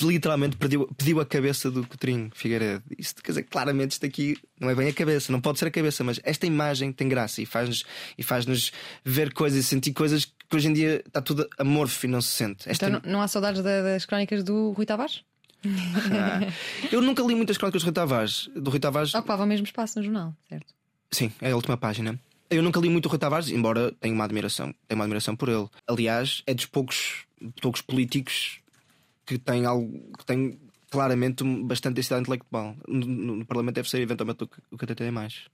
literalmente pediu, pediu a cabeça do Coutinho Figueiredo. Isto, quer dizer, claramente isto aqui não é bem a cabeça, não pode ser a cabeça, mas esta imagem tem graça e faz-nos e faz ver coisas e sentir coisas que hoje em dia está tudo amorfo e não se sente. Esta... Então não há saudades das crónicas do Rui Tavares? Ah, eu nunca li muitas crónicas do Rui Tavares. Do Rui Tavares... Ocupava o mesmo espaço no jornal, certo? Sim, é a última página. Eu nunca li muito o Rui Tavares, embora tenha uma admiração, tenho uma admiração por ele. Aliás, é dos poucos, poucos políticos que tem algo que tem claramente bastante densidade intelectual. No, no, no, Parlamento deve ser eventualmente o que, o que até tem mais.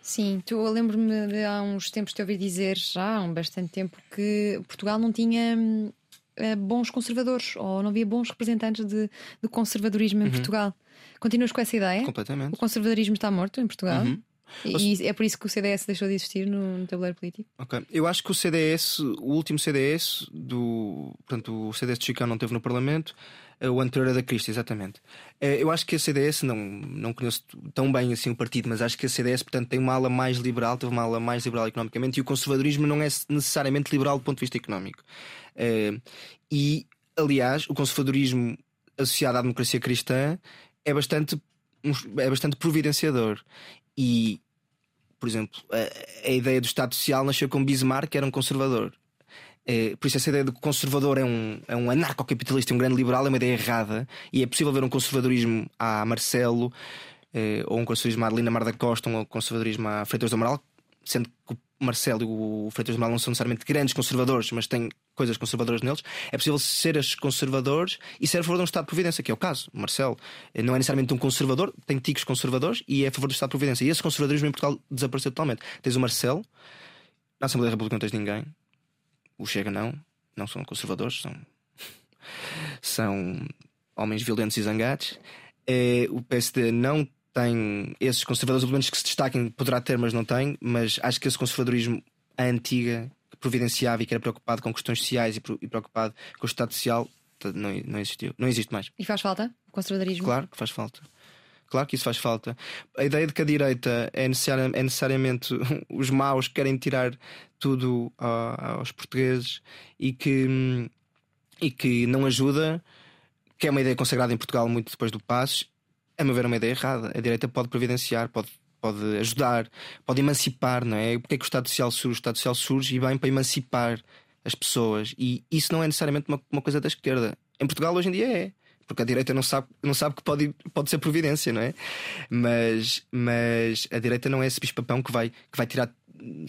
Sim, tu, eu lembro-me de há uns tempos te ouvi dizer, já há um bastante tempo, que Portugal não tinha uh, bons conservadores ou não havia bons representantes de, de conservadorismo em uhum. Portugal. Continuas com essa ideia? Completamente. O conservadorismo está morto em Portugal? Uhum. E é por isso que o CDS deixou de existir no, no tabuleiro político? Ok. Eu acho que o CDS, o último CDS, do, portanto, o CDS de Chicão não teve no Parlamento, eh, o anterior era da Cristo, exatamente. Eh, eu acho que a CDS, não, não conheço tão bem assim o partido, mas acho que a CDS, portanto, tem uma ala mais liberal, teve uma ala mais liberal economicamente, e o conservadorismo não é necessariamente liberal do ponto de vista económico. Eh, e, aliás, o conservadorismo associado à democracia cristã é bastante é bastante providenciador e, por exemplo, a, a ideia do Estado Social nasceu com Bismarck, que era um conservador. É, por isso, essa ideia de que conservador é um, é um anarcocapitalista, um grande liberal, é uma ideia errada. E é possível ver um conservadorismo a Marcelo, é, ou um conservadorismo a Adelina Mar da Costa, ou um conservadorismo a Freitas do Amaral, sendo que o Marcelo e o Freitas Amaral não são necessariamente grandes conservadores, mas têm coisas conservadoras neles, é possível ser estes conservadores e ser a favor de um Estado de Providência, que é o caso. O Marcelo eh, não é necessariamente um conservador, tem ticos conservadores e é a favor do Estado de Providência. E esse conservadorismo em Portugal desapareceu totalmente. Tens o Marcelo, na Assembleia da República não tens ninguém, o Chega não, não são conservadores, são, são homens violentos e zangados. É, o PSD não tem esses conservadores, pelo menos que se destaquem, poderá ter, mas não tem. Mas acho que esse conservadorismo, a antiga, providenciava e que era preocupado com questões sociais e preocupado com o Estado Social, não, não existiu. Não existe mais. E faz falta o conservadorismo? Claro que faz falta. Claro que isso faz falta. A ideia de que a direita é, necessari é necessariamente os maus que querem tirar tudo aos portugueses e que, e que não ajuda, que é uma ideia consagrada em Portugal muito depois do Passos, a meu ver, é uma ideia errada. A direita pode providenciar, pode pode ajudar, pode emancipar, não é? Porque é que o Estado Social surge? O Estado Social surge e vem para emancipar as pessoas. E isso não é necessariamente uma, uma coisa da esquerda. Em Portugal hoje em dia é. Porque a direita não sabe, não sabe que pode, pode ser providência, não é? Mas, mas a direita não é esse bicho-papão que vai, que vai tirar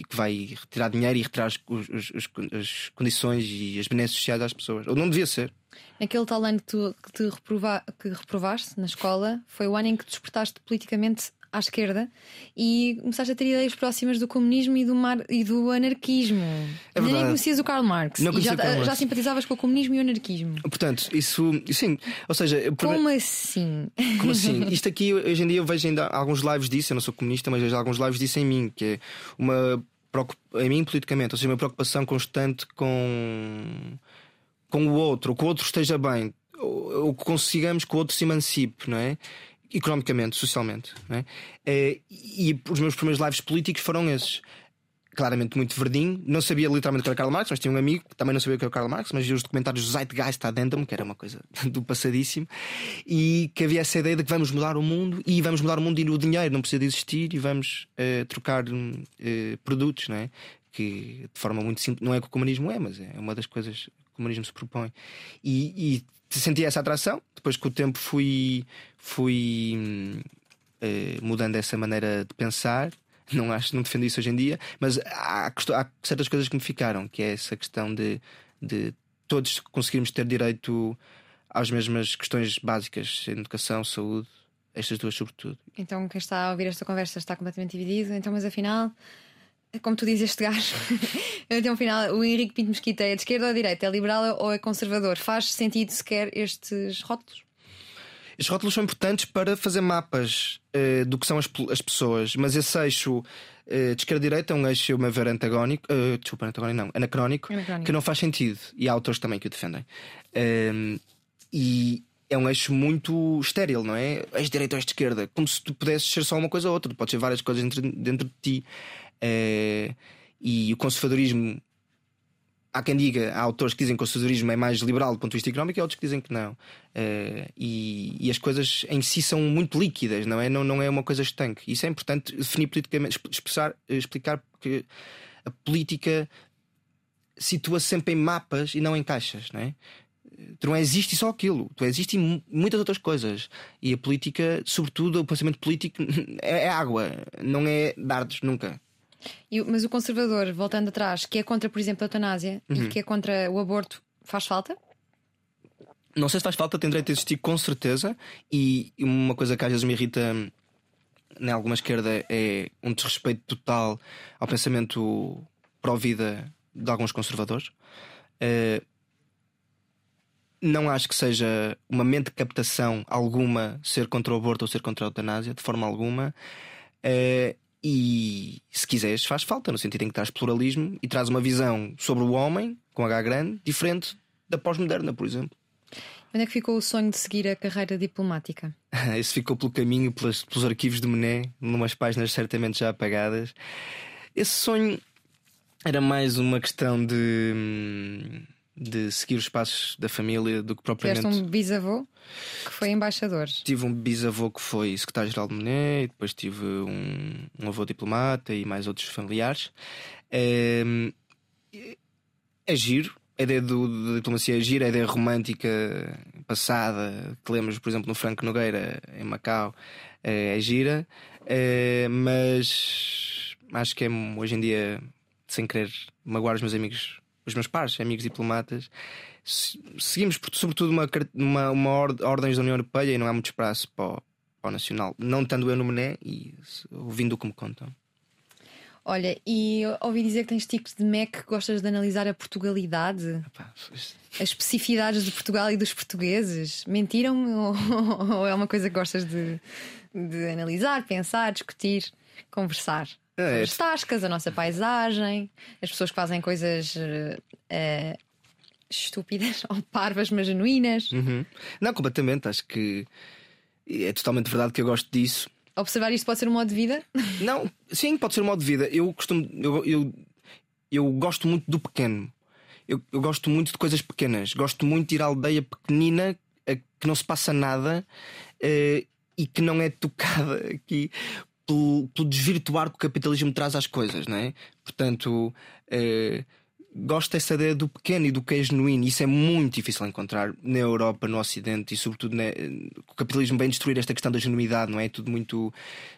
que vai retirar dinheiro e retirar os, os, os, as condições e as benesses sociais às pessoas. Ou não devia ser. Naquele tal ano que, tu, que, te reprova, que reprovaste na escola, foi o ano em que despertaste politicamente à esquerda e começaste a ter ideias próximas do comunismo e do, mar, e do anarquismo. É Nem conhecias o Karl Marx Não e já, Marx. já simpatizavas com o comunismo e o anarquismo. Portanto, isso sim, ou seja, como assim? Como assim? Isto aqui hoje em dia eu vejo ainda alguns lives disso, eu não sou comunista, mas vejo alguns lives disso em mim, que é uma a mim politicamente, ou seja, uma preocupação constante com, com o outro, que o outro esteja bem, ou que consigamos que o outro se emancipe, não é? Economicamente, socialmente, não é? Eh, E os meus primeiros lives políticos foram esses. Claramente muito verdinho, não sabia literalmente o que era Karl Marx, mas tinha um amigo que também não sabia o que era Karl Marx, mas via os documentários do Zeitgeist Addendum, que era uma coisa do passadíssimo, e que havia essa ideia de que vamos mudar o mundo e vamos mudar o mundo e o dinheiro não precisa de existir e vamos eh, trocar eh, produtos, não é? Que de forma muito simples, não é o que o comunismo é, mas é uma das coisas o comunismo se propõe. E, e senti essa atração, depois com o tempo fui, fui eh, mudando essa maneira de pensar. Não acho, não defendo isso hoje em dia, mas há, há certas coisas que me ficaram, que é essa questão de, de todos conseguirmos ter direito às mesmas questões básicas, educação, saúde, estas duas sobretudo. Então, quem está a ouvir esta conversa está completamente dividido. Então, mas afinal, como tu dizes, este gajo, então, afinal, o Henrique Pinto Mesquita é de esquerda ou de direita? É liberal ou é conservador? Faz sentido sequer estes rótulos? Estes rótulos são importantes para fazer mapas eh, do que são as, as pessoas, mas esse eixo eh, de esquerda-direita é um eixo, a meu ver, antagónico, eh, desculpa, antagónico não, anacrónico, Anacrónico. que não faz sentido. E há autores também que o defendem. Ehm, e é um eixo muito estéril, não é? És direita ou és de esquerda, como se tu pudesses ser só uma coisa ou outra, tu podes ser várias coisas dentro, dentro de ti. Eh, e o conservadorismo há quem diga, há autores que dizem que o conservadorismo é mais liberal do ponto de vista económico e há outros que dizem que não. Eh, e, e as coisas em si são muito líquidas, não é? Não, não é uma coisa estanque. Isso é importante definir politicamente, exp- expressar, eh, explicar porque a política situa-se sempre em mapas e não em caixas, não é? Tu não és isto e só aquilo, tu e mu- muitas outras coisas. E a política, sobretudo, o pensamento político é, é água, não é dardos, nunca. E mas o conservador, voltando atrás, que é contra, por exemplo, a eutanásia Uhum. e que é contra o aborto, faz falta? Não sei se faz falta, tem direito a existir com certeza. E uma coisa que às vezes me irrita na alguma esquerda é um desrespeito total ao pensamento pró-vida de alguns conservadores. Eh, não acho que seja uma mente de captação alguma ser contra o aborto ou ser contra a eutanásia, de forma alguma. Eh, e se quiseres, faz falta, no sentido em que traz pluralismo e traz uma visão sobre o homem, com H grande, diferente da pós-moderna, por exemplo. Onde é que ficou o sonho de seguir a carreira diplomática? Isso ficou pelo caminho, pelas- pelos arquivos de Mené, numas páginas certamente já apagadas. Esse sonho era mais uma questão de, hum, de seguir os passos da família do que Tiveste propriamente. um bisavô que foi embaixador. Tive um bisavô que foi secretário-geral de e depois tive um, um avô diplomata e mais outros familiares. Hum, é giro. A ideia do, da diplomacia é gira, a ideia romântica passada que lemos, por exemplo, no Franco Nogueira, em Macau, é, é gira, É, mas acho que é hoje em dia, sem querer magoar os meus amigos, os meus pares, amigos diplomatas, se- seguimos sobretudo uma, uma, uma ord- ordens da União Europeia e não há muito espaço para o, para o nacional. Não estando eu no Mené e ouvindo o que me contam. Olha, e ouvi dizer que tens tipos de MEC que gostas de analisar a Portugalidade, Epá, as especificidades de Portugal e dos portugueses. Mentiram-me ou, ou é uma coisa que gostas de, de analisar, pensar, discutir, conversar? É, as tascas, a nossa paisagem, as pessoas que fazem coisas eh, eh, estúpidas ou parvas, mas genuínas. Uhum. Não, completamente. Acho que é totalmente verdade que eu gosto disso. Observar isto pode ser um modo de vida? Não, sim, pode ser um modo de vida. Eu costumo. Eu, eu, eu gosto muito do pequeno. Eu, eu gosto muito de coisas pequenas. Gosto muito de ir à aldeia pequenina a que não se passa nada eh, e que não é tocada aqui pelo, pelo desvirtuar que o capitalismo traz às coisas, não é? Portanto. eh, Gosto dessa ideia do pequeno e do que é genuíno. Isso é muito difícil encontrar na Europa, no Ocidente e, sobretudo, né, o capitalismo vem destruir esta questão da genuinidade, não é? É tudo muito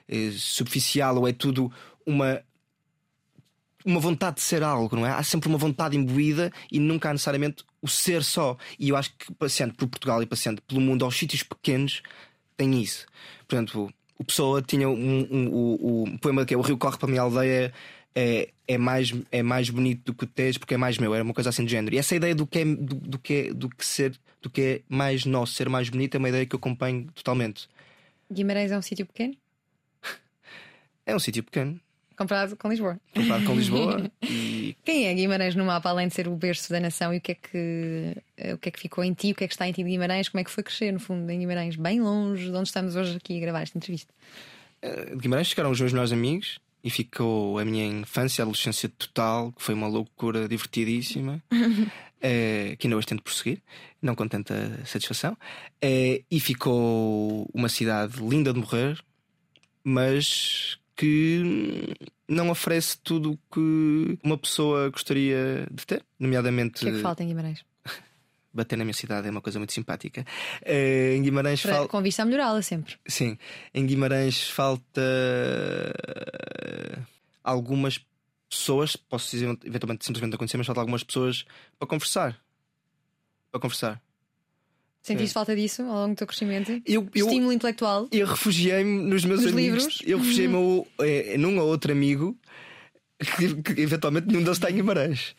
eh, superficial ou é tudo uma uma vontade de ser algo, não é? Há sempre uma vontade imbuída e nunca há necessariamente o ser só. E eu acho que passeando por Portugal e passeando pelo mundo aos sítios pequenos tem isso. Portanto, o Pessoa tinha um, um- o, o poema que é O Rio Corre para a minha aldeia. É, é, mais, é mais bonito do que o Tejo porque é mais meu, era uma coisa assim de género. E essa ideia do que é, do, do que é, do que ser, do que é mais nosso, ser mais bonito, é uma ideia que eu acompanho totalmente. Guimarães é um sítio pequeno? É um sítio pequeno. Comparado com Lisboa. comparado com Lisboa. e Quem é Guimarães no mapa, além de ser o berço da nação? E o que é que, eh, o que, é que ficou em ti? O que é que está em ti de Guimarães? Como é que foi crescer, no fundo, em Guimarães? Bem longe de onde estamos hoje aqui a gravar esta entrevista. eh, de Guimarães ficaram os meus melhores amigos e ficou a minha infância, a adolescência total, que foi uma loucura divertidíssima, eh, que ainda hoje tento prosseguir, não com tanta satisfação. Eh, e ficou uma cidade linda de morrer, mas que hum, não oferece tudo o que uma pessoa gostaria de ter, nomeadamente O que é que falta em Guimarães? bater na minha cidade é uma coisa muito simpática. Eh, em Guimarães Para, fal- Com vista a melhorá-la sempre. Sim, em Guimarães falta algumas pessoas, posso dizer eventualmente simplesmente acontecer, mas falta algumas pessoas para conversar. Para conversar. Sentiste falta disso ao longo do teu crescimento? Eu, eu, Estímulo intelectual? eu refugiei-me nos meus Nos amigos. livros? Eu refugiei-me eh, num ou outro amigo que, que eventualmente nenhum deles está em Guimarães.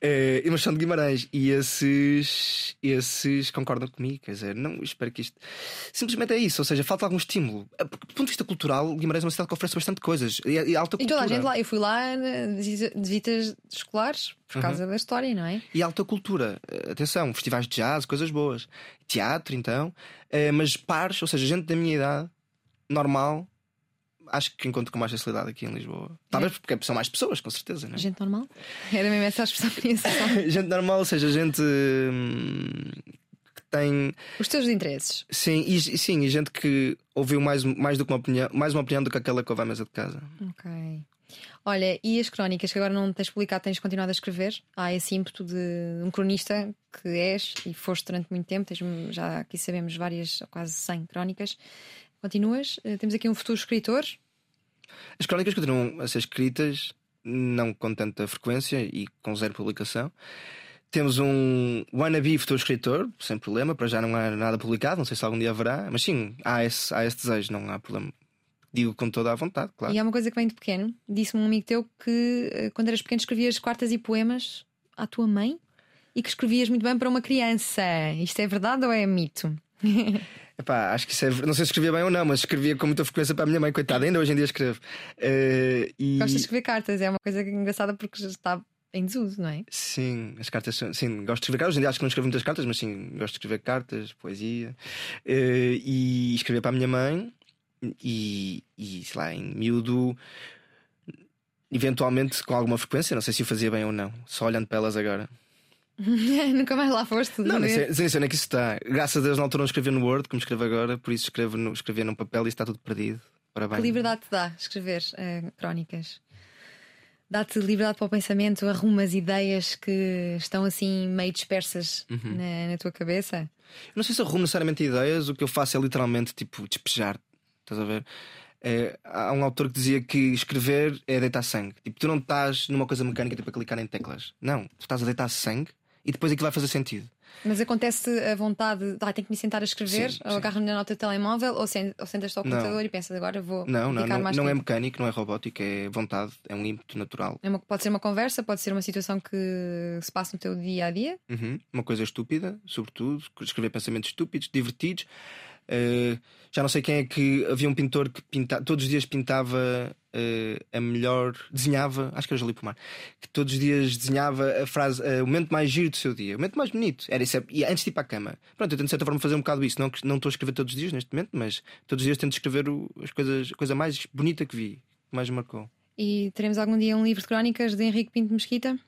Eh, mas são de Guimarães. E esses, esses concordam comigo. Quer dizer, não, espero que isto. Simplesmente é isso. Ou seja, falta algum estímulo. Eh, porque, Do ponto de vista cultural, Guimarães é uma cidade que oferece bastante coisas. E, e alta E cultura. toda a gente lá, eu fui lá eh, de visita- de visitas escolares por Uhum. causa da história, não é? E alta cultura. Atenção, festivais de jazz, coisas boas. Teatro, então. Eh, mas pares, ou seja, gente da minha idade, normal. Acho que encontro com mais facilidade aqui em Lisboa. Talvez porque são mais pessoas, com certeza, não é? Gente normal? Era mesmo essa a expressão que gente normal, ou seja, gente hum, que tem. Os teus interesses. Sim, e, e sim, e gente que ouviu mais, mais do que uma opinião, mais uma opinião do que aquela que houve à mesa de casa. Ok. Olha, e as crónicas que agora não tens publicado, tens continuado a escrever? Há esse ímpeto de um cronista que és e foste durante muito tempo, tens, já aqui sabemos várias, quase 100 crónicas. Continuas? Eh, Temos aqui um futuro escritor. As crónicas continuam a ser escritas, não com tanta frequência e com zero publicação. Temos um wannabe futuro escritor, sem problema, para já não há nada publicado, não sei se algum dia haverá, mas sim, há esse, há esse desejo, não há problema. Digo com toda a vontade, claro. E há uma coisa que vem de pequeno. Disse-me um amigo teu que eh, quando eras pequeno escrevias cartas e poemas à tua mãe e que escrevias muito bem para uma criança. Isto é verdade ou é mito? Epá, acho que isso é. Não sei se escrevia bem ou não, mas escrevia com muita frequência para a minha mãe, coitada, ainda hoje em dia escrevo. Eh, e... Gostas de escrever cartas, é uma coisa engraçada porque já está em desuso, não é? Sim, as cartas são. Sim, gosto de escrever cartas. Hoje em dia acho que não escrevo muitas cartas, mas sim, gosto de escrever cartas, poesia. Eh, e escrever para a minha mãe. E, e sei lá, em miúdo, eventualmente com alguma frequência, não sei se o fazia bem ou não, só olhando para elas agora. Nunca mais lá foste. Não, nem ver? sei, nem sei onde é que isso está. Graças a Deus, na altura não escrevia no Word, como escrevo agora, por isso escrevo no, escrevia num papel e está tudo perdido. Parabéns. Que liberdade te dá escrever eh, crónicas? Dá-te liberdade para o pensamento, arrumas ideias que estão assim meio dispersas Uhum. na, na tua cabeça? Eu não sei se arrumo necessariamente ideias, o que eu faço é literalmente tipo despejar. Estás a ver? É, há um autor que dizia que escrever é deitar sangue. Tipo, tu não estás numa coisa mecânica tipo a clicar em teclas. Não, tu estás a deitar sangue e depois aquilo vai fazer sentido. Mas acontece a vontade de ah, tenho que me sentar a escrever, Sim, ou sim. agarro na nota do telemóvel, ou, sen- ou sentas-te ao Não. computador e pensas agora vou Não, não, não, mais não é mecânico, não é robótico, é vontade, é um ímpeto natural. É uma- pode ser uma conversa, pode ser uma situação que se passa no teu dia a dia. Uhum. Uma coisa estúpida, sobretudo, escrever pensamentos estúpidos, divertidos. Uh, já não sei quem é que havia um pintor que pinta, todos os dias pintava uh, a melhor, desenhava, acho que era Jalí Pomar, que todos os dias desenhava a frase, uh, o momento mais giro do seu dia, o momento mais bonito. Era isso, e antes de ir para a cama. Pronto, eu tento de certa forma fazer um bocado isso. Não, não estou a escrever todos os dias neste momento, mas todos os dias tento escrever o, as coisas, a coisa mais bonita que vi, que mais marcou. E teremos algum dia um livro de crónicas de Henrique Pinto Mesquita?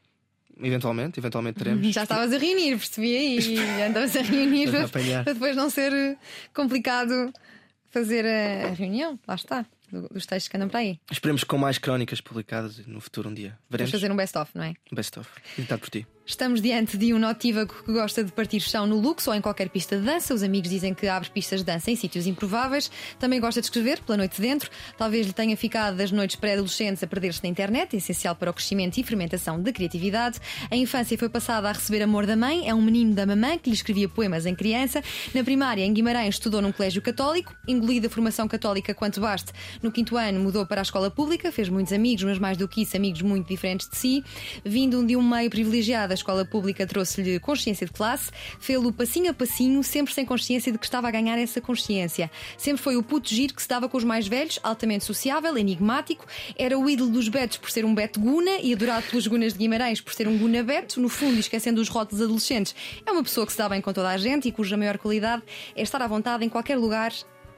Eventualmente, eventualmente teremos. Já estavas a reunir, percebi aí. Andavas a reunir para, para depois não ser eh, complicado fazer a, reunião. Lá está, do- dos textos que andam para aí. Esperemos com mais crónicas publicadas no futuro um dia. Vamos Veremos. fazer um best-of, não é? Best of. Editado por ti. Estamos diante de um notívago que gosta de partir chão no luxo ou em qualquer pista de dança. Os amigos dizem que abre pistas de dança em sítios improváveis. Também gosta de escrever pela noite dentro. Talvez lhe tenha ficado das noites pré-adolescentes a perder-se na internet, essencial para o crescimento e fermentação da criatividade. A infância foi passada a receber amor da mãe. É um menino da mamãe que lhe escrevia poemas em criança. Na primária, em Guimarães, estudou num colégio católico. Engolida a formação católica quanto baste. No quinto ano, mudou para a escola pública. Fez muitos amigos, mas mais do que isso, amigos muito diferentes de si. Vindo de um meio privilegiado, da escola pública trouxe-lhe consciência de classe, fê-lo passinho a passinho, sempre sem consciência de que estava a ganhar essa consciência. Sempre foi o puto giro que se dava com os mais velhos, altamente sociável, enigmático, era o ídolo dos betos por ser um beto guna e adorado pelos gunas de Guimarães por ser um guna beto, no fundo, esquecendo os rótulos adolescentes. É uma pessoa que se dá bem com toda a gente e cuja maior qualidade é estar à vontade em qualquer lugar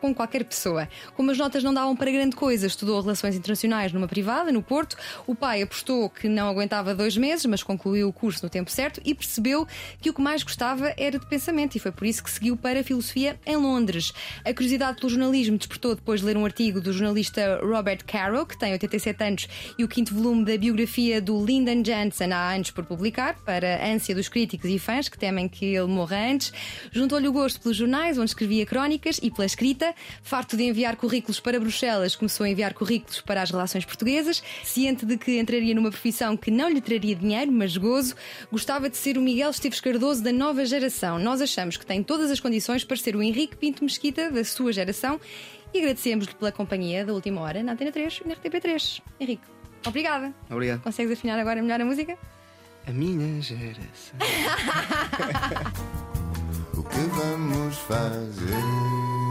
com qualquer pessoa. Como as notas não davam para grande coisa, estudou Relações Internacionais numa privada, no Porto. O pai apostou que não aguentava dois meses, mas concluiu o curso no tempo certo e percebeu que o que mais gostava era de pensamento e foi por isso que seguiu para a filosofia em Londres. A curiosidade pelo jornalismo despertou depois de ler um artigo do jornalista Robert Caro, que tem 87 anos, e o quinto volume da biografia do Lyndon Johnson há anos por publicar, para a ânsia dos críticos e fãs que temem que ele morra antes. Juntou-lhe o gosto pelos jornais, onde escrevia crónicas, e pela escrita. Farto de enviar currículos para Bruxelas, começou a enviar currículos para as relações portuguesas, ciente de que entraria numa profissão que não lhe traria dinheiro, mas gozo, gostava de ser o Miguel Esteves Cardoso da nova geração. Nós achamos que tem todas as condições para ser o Henrique Pinto Mesquita da sua geração e agradecemos-lhe pela companhia da última hora na Antena 3 e na RTP3. Henrique, obrigada. Obrigado. Consegues afinar agora melhor a música? A minha geração. O que vamos fazer?